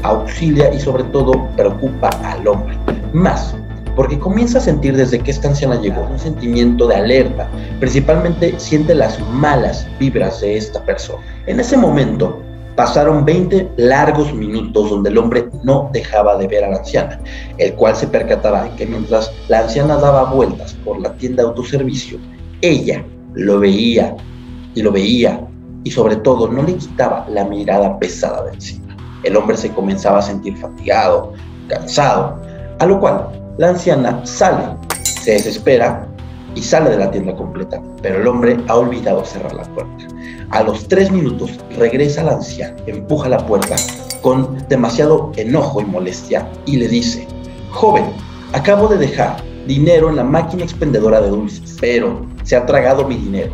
auxilia y sobre todo preocupa al hombre. Más, porque comienza a sentir desde que esta anciana llegó un sentimiento de alerta, principalmente siente las malas vibras de esta persona. En ese momento pasaron 20 largos minutos donde el hombre no dejaba de ver a la anciana, el cual se percataba de que mientras la anciana daba vueltas por la tienda de autoservicio, ella lo veía y lo veía y sobre todo no le quitaba la mirada pesada de encima. El hombre se comenzaba a sentir fatigado, cansado, a lo cual la anciana sale, se desespera y sale de la tienda completa, pero el hombre ha olvidado cerrar la puerta. A los tres minutos regresa la anciana, empuja la puerta con demasiado enojo y molestia y le dice, joven, acabo de dejar dinero en la máquina expendedora de dulces, pero se ha tragado mi dinero.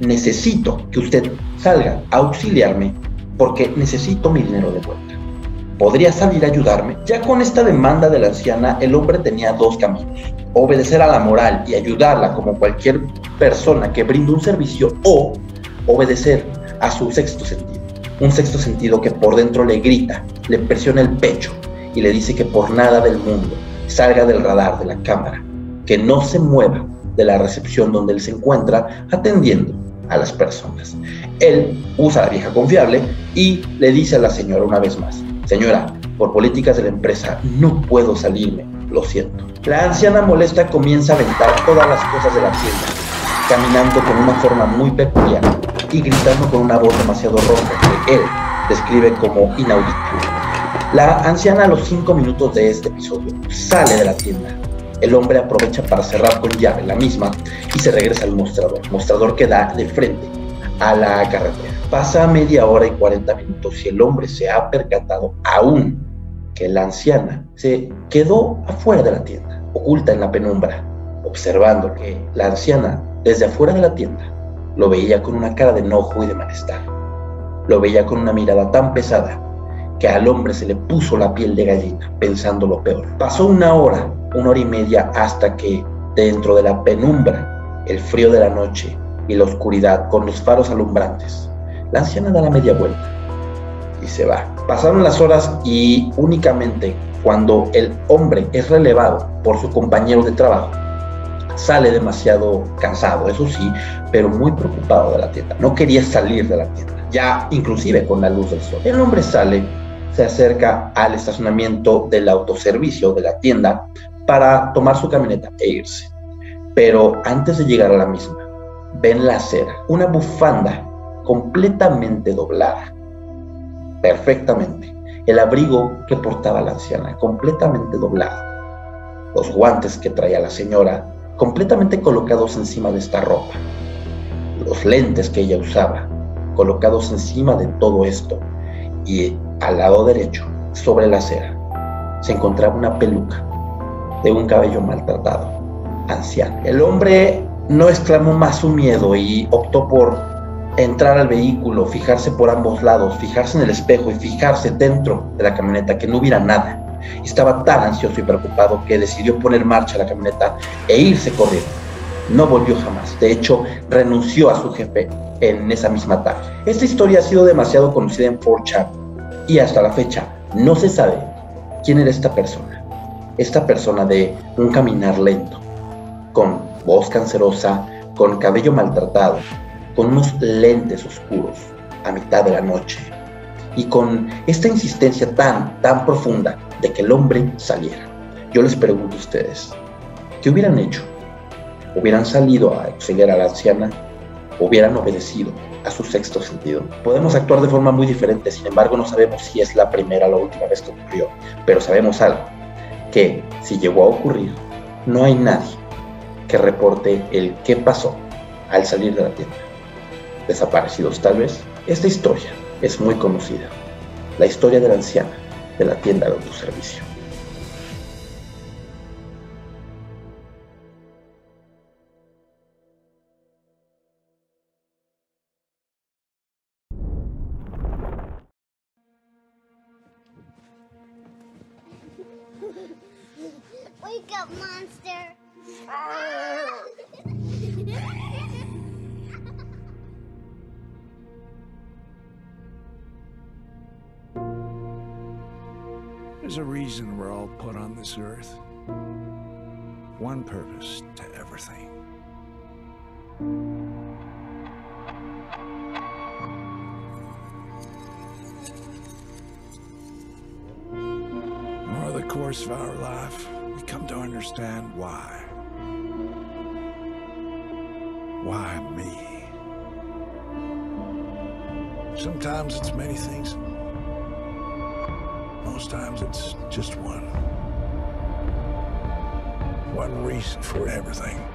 Necesito que usted salga a auxiliarme porque necesito mi dinero de vuelta. ¿Podría salir a ayudarme? Ya con esta demanda de la anciana, el hombre tenía dos caminos. Obedecer a la moral y ayudarla como cualquier persona que brinda un servicio o obedecer a su sexto sentido. Un sexto sentido que por dentro le grita, le presiona el pecho y le dice que por nada del mundo salga del radar de la cámara, que no se mueva de la recepción donde él se encuentra atendiendo a las personas. Él usa a la vieja confiable y le dice a la señora una vez más, señora, por políticas de la empresa no puedo salirme, lo siento. La anciana molesta comienza a aventar todas las cosas de la tienda, caminando con una forma muy peculiar y gritando con una voz demasiado ronca que él describe como inaudible. La anciana a los cinco minutos de este episodio sale de la tienda. El hombre aprovecha para cerrar con llave la misma y se regresa al mostrador, mostrador que da de frente a la carretera. Pasa media hora y 40 minutos y el hombre se ha percatado aún que la anciana se quedó afuera de la tienda, oculta en la penumbra, observando que la anciana desde afuera de la tienda lo veía con una cara de enojo y de malestar. Lo veía con una mirada tan pesada que al hombre se le puso la piel de gallina pensando lo peor. Pasó una hora, una hora y media hasta que dentro de la penumbra, el frío de la noche y la oscuridad con los faros alumbrantes, la anciana da la media vuelta y se va. Pasaron las horas y únicamente cuando el hombre es relevado por su compañero de trabajo, sale demasiado cansado, eso sí, pero muy preocupado de la tienda. No quería salir de la tienda, ya inclusive con la luz del sol. El hombre sale, se acerca al estacionamiento del autoservicio de la tienda para tomar su camioneta e irse. Pero antes de llegar a la misma, ven la acera, una bufanda completamente doblada, perfectamente. El abrigo que portaba la anciana, completamente doblado. Los guantes que traía la señora, completamente colocados encima de esta ropa. Los lentes que ella usaba, colocados encima de todo esto. Y al lado derecho, sobre la acera, se encontraba una peluca de un cabello maltratado, anciano. El hombre no exclamó más su miedo y optó por entrar al vehículo, fijarse por ambos lados, fijarse en el espejo y fijarse dentro de la camioneta, que no hubiera nada. Estaba tan ansioso y preocupado que decidió poner marcha a la camioneta e irse corriendo. No volvió jamás. De hecho, renunció a su jefe en esa misma tarde. Esta historia ha sido demasiado conocida en 4chan y hasta la fecha no se sabe quién era esta persona. Esta persona de un caminar lento, con voz cancerosa, con cabello maltratado, con unos lentes oscuros a mitad de la noche y con esta insistencia tan, tan profunda de que el hombre saliera. Yo les pregunto a ustedes, ¿qué hubieran hecho? ¿Hubieran salido a auxiliar a la anciana? ¿Hubieran obedecido a su sexto sentido? Podemos actuar de forma muy diferente, sin embargo no sabemos si es la primera o la última vez que ocurrió, pero sabemos algo, que si llegó a ocurrir, no hay nadie que reporte el qué pasó al salir de la tienda. Desaparecidos tal vez. Esta historia es muy conocida. La historia de la anciana de la tienda de autoservicio. For everything.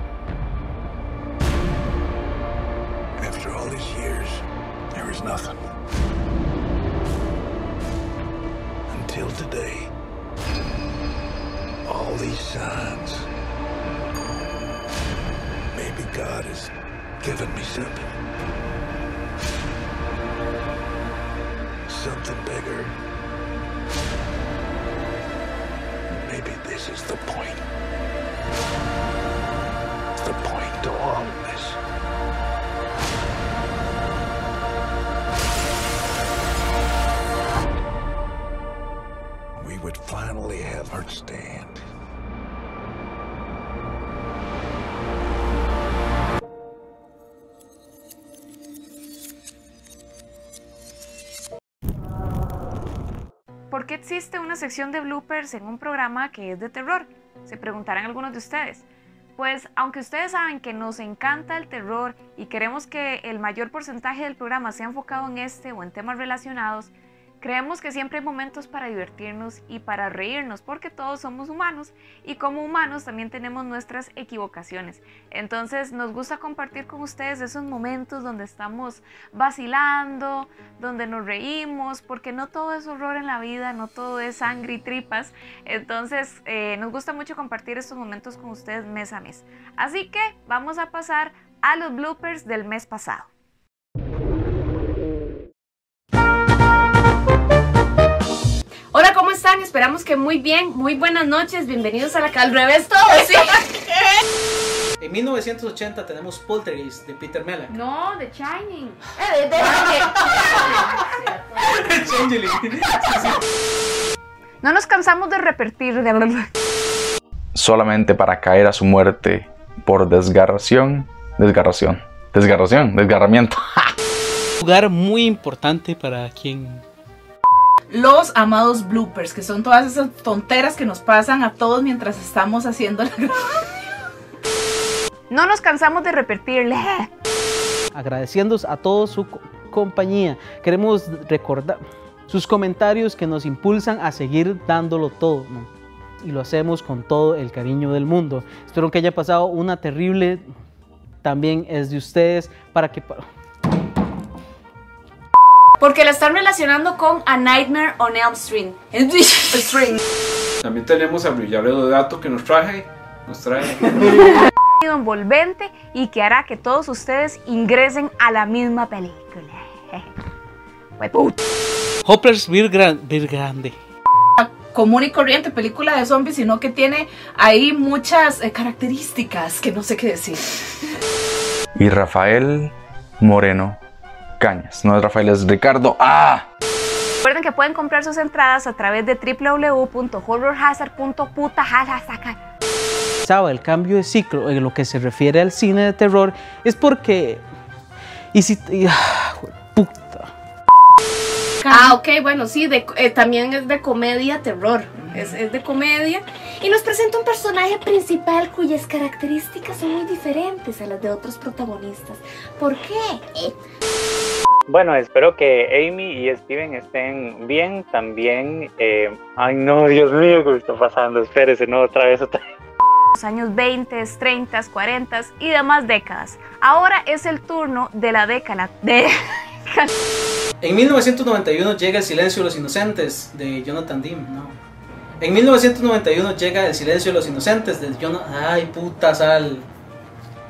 ¿Por qué existe una sección de bloopers en un programa que es de terror? Se preguntarán algunos de ustedes. Pues aunque ustedes saben que nos encanta el terror y queremos que el mayor porcentaje del programa sea enfocado en este o en temas relacionados, creemos que siempre hay momentos para divertirnos y para reírnos porque todos somos humanos y como humanos también tenemos nuestras equivocaciones. Entonces nos gusta compartir con ustedes esos momentos donde estamos vacilando, donde nos reímos, porque no todo es horror en la vida, no todo es sangre y tripas. Entonces eh, nos gusta mucho compartir estos momentos con ustedes mes a mes. Así que vamos a pasar a los bloopers del mes pasado. Están? Esperamos que muy bien. Muy buenas noches. Bienvenidos a la cal revés todo, ¿sí? <laughs> En 1980 tenemos Poltergeist de Peter Mellak. No, The Shining. Eh, <laughs> de- de- Changeling. No nos cansamos de repetir. De... solamente para caer a su muerte por desgarración, desgarración, desgarración, desgarramiento. <laughs> lugar muy importante para quien Los amados bloopers, que son todas esas tonteras que nos pasan a todos mientras estamos haciendo la No nos cansamos de repetirle. agradeciéndoos a toda su co- compañía. Queremos recordar sus comentarios que nos impulsan a seguir dándolo todo. ¿no? Y lo hacemos con todo el cariño del mundo. Espero que haya pasado una terrible. También es de ustedes para que. Porque la están relacionando con A Nightmare on Elm Street. <laughs> Street. También tenemos a Brillaro de Dato que nos traje. Nos trae. envolvente y que hará que todos ustedes ingresen a la misma película. <laughs> Hoppers Beer, Gran- Beer Grande. común y corriente película de zombies, sino que tiene ahí muchas eh, características que no sé qué decir. Y Rafael Moreno Cañas. No es Rafael, es Ricardo. ¡Ah! Recuerden que pueden comprar sus entradas a través de www.horrorhazard.puta Sabe, el cambio de ciclo en lo que se refiere al cine de terror es porque. Y si. y- ah, puta. Ah, ok, bueno, sí, de- eh, también es de comedia, terror. Es, es de comedia. Y nos presenta un personaje principal cuyas características son muy diferentes a las de otros protagonistas. ¿Por qué? Eh, Bueno, espero que Amy y Steven estén bien también. eh, ay, no, Dios mío, ¿qué está pasando? Espérese, no, otra vez, otra vez. los años 20, 30, 40 y demás décadas. Ahora es el turno de la década de En 1991 llega El silencio de los inocentes de Jonathan Dim, no. En 1991 llega El silencio de los inocentes de Jonathan... Ay, puta sal.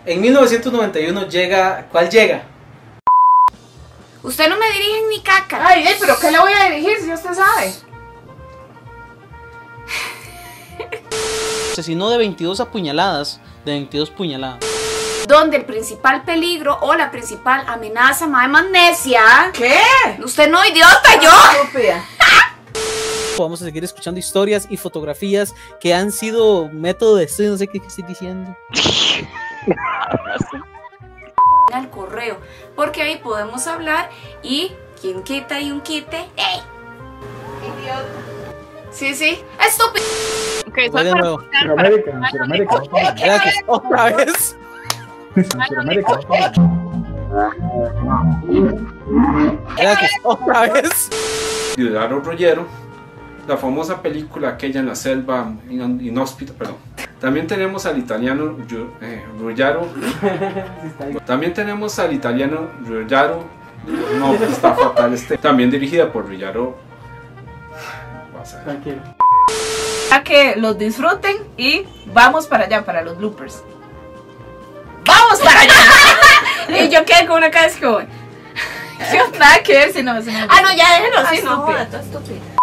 En 1991 llega... ¿Cuál llega? Usted no me dirige en mi caca. Ay, ay, pero ¿qué le voy a dirigir si usted sabe? Asesinó de 22 apuñaladas, de 22 puñaladas. Donde el principal peligro o la principal amenaza, mae, más necia. ¿Qué? Usted no, idiota, yo. <laughs> Vamos a seguir escuchando historias y fotografías que han sido método de estudio, no sé qué, qué estoy diciendo. <laughs> al correo, porque ahí podemos hablar y quien quita y un quite, ¡ey! Idiota. Sí, sí, estúpido. Ok, Voy de nuevo. Otra vez. Gracias. Otra vez. Ciudadano Rollero, la famosa película aquella en la selva in- inhóspita, perdón. También tenemos al italiano eh, Ruggiero. <laughs> También tenemos al italiano Ruggiero. No, pues está fatal este. También dirigida por Ruggiero. Tranquilo. A que los disfruten y vamos para allá, para los bloopers. ¡Vamos para allá! <laughs> y yo quedé con una cara así como... Yo nada que ver si no... Si no Ah, no, ya déjelo Ah, así, no estúpido.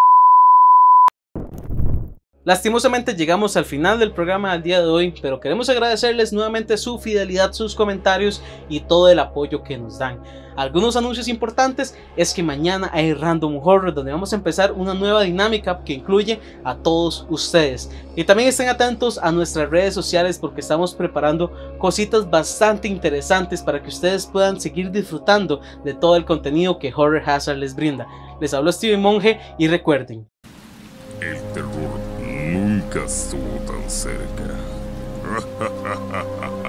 Lastimosamente llegamos al final del programa del día de hoy, pero queremos agradecerles nuevamente su fidelidad, sus comentarios y todo el apoyo que nos dan. Algunos anuncios importantes es que mañana hay Random Horror donde vamos a empezar una nueva dinámica que incluye a todos ustedes. Y también estén atentos a nuestras redes sociales porque estamos preparando cositas bastante interesantes para que ustedes puedan seguir disfrutando de todo el contenido que Horror Hazard les brinda. Les hablo Steven Monge y recuerden, El terror nunca estuvo tan cerca. <laughs>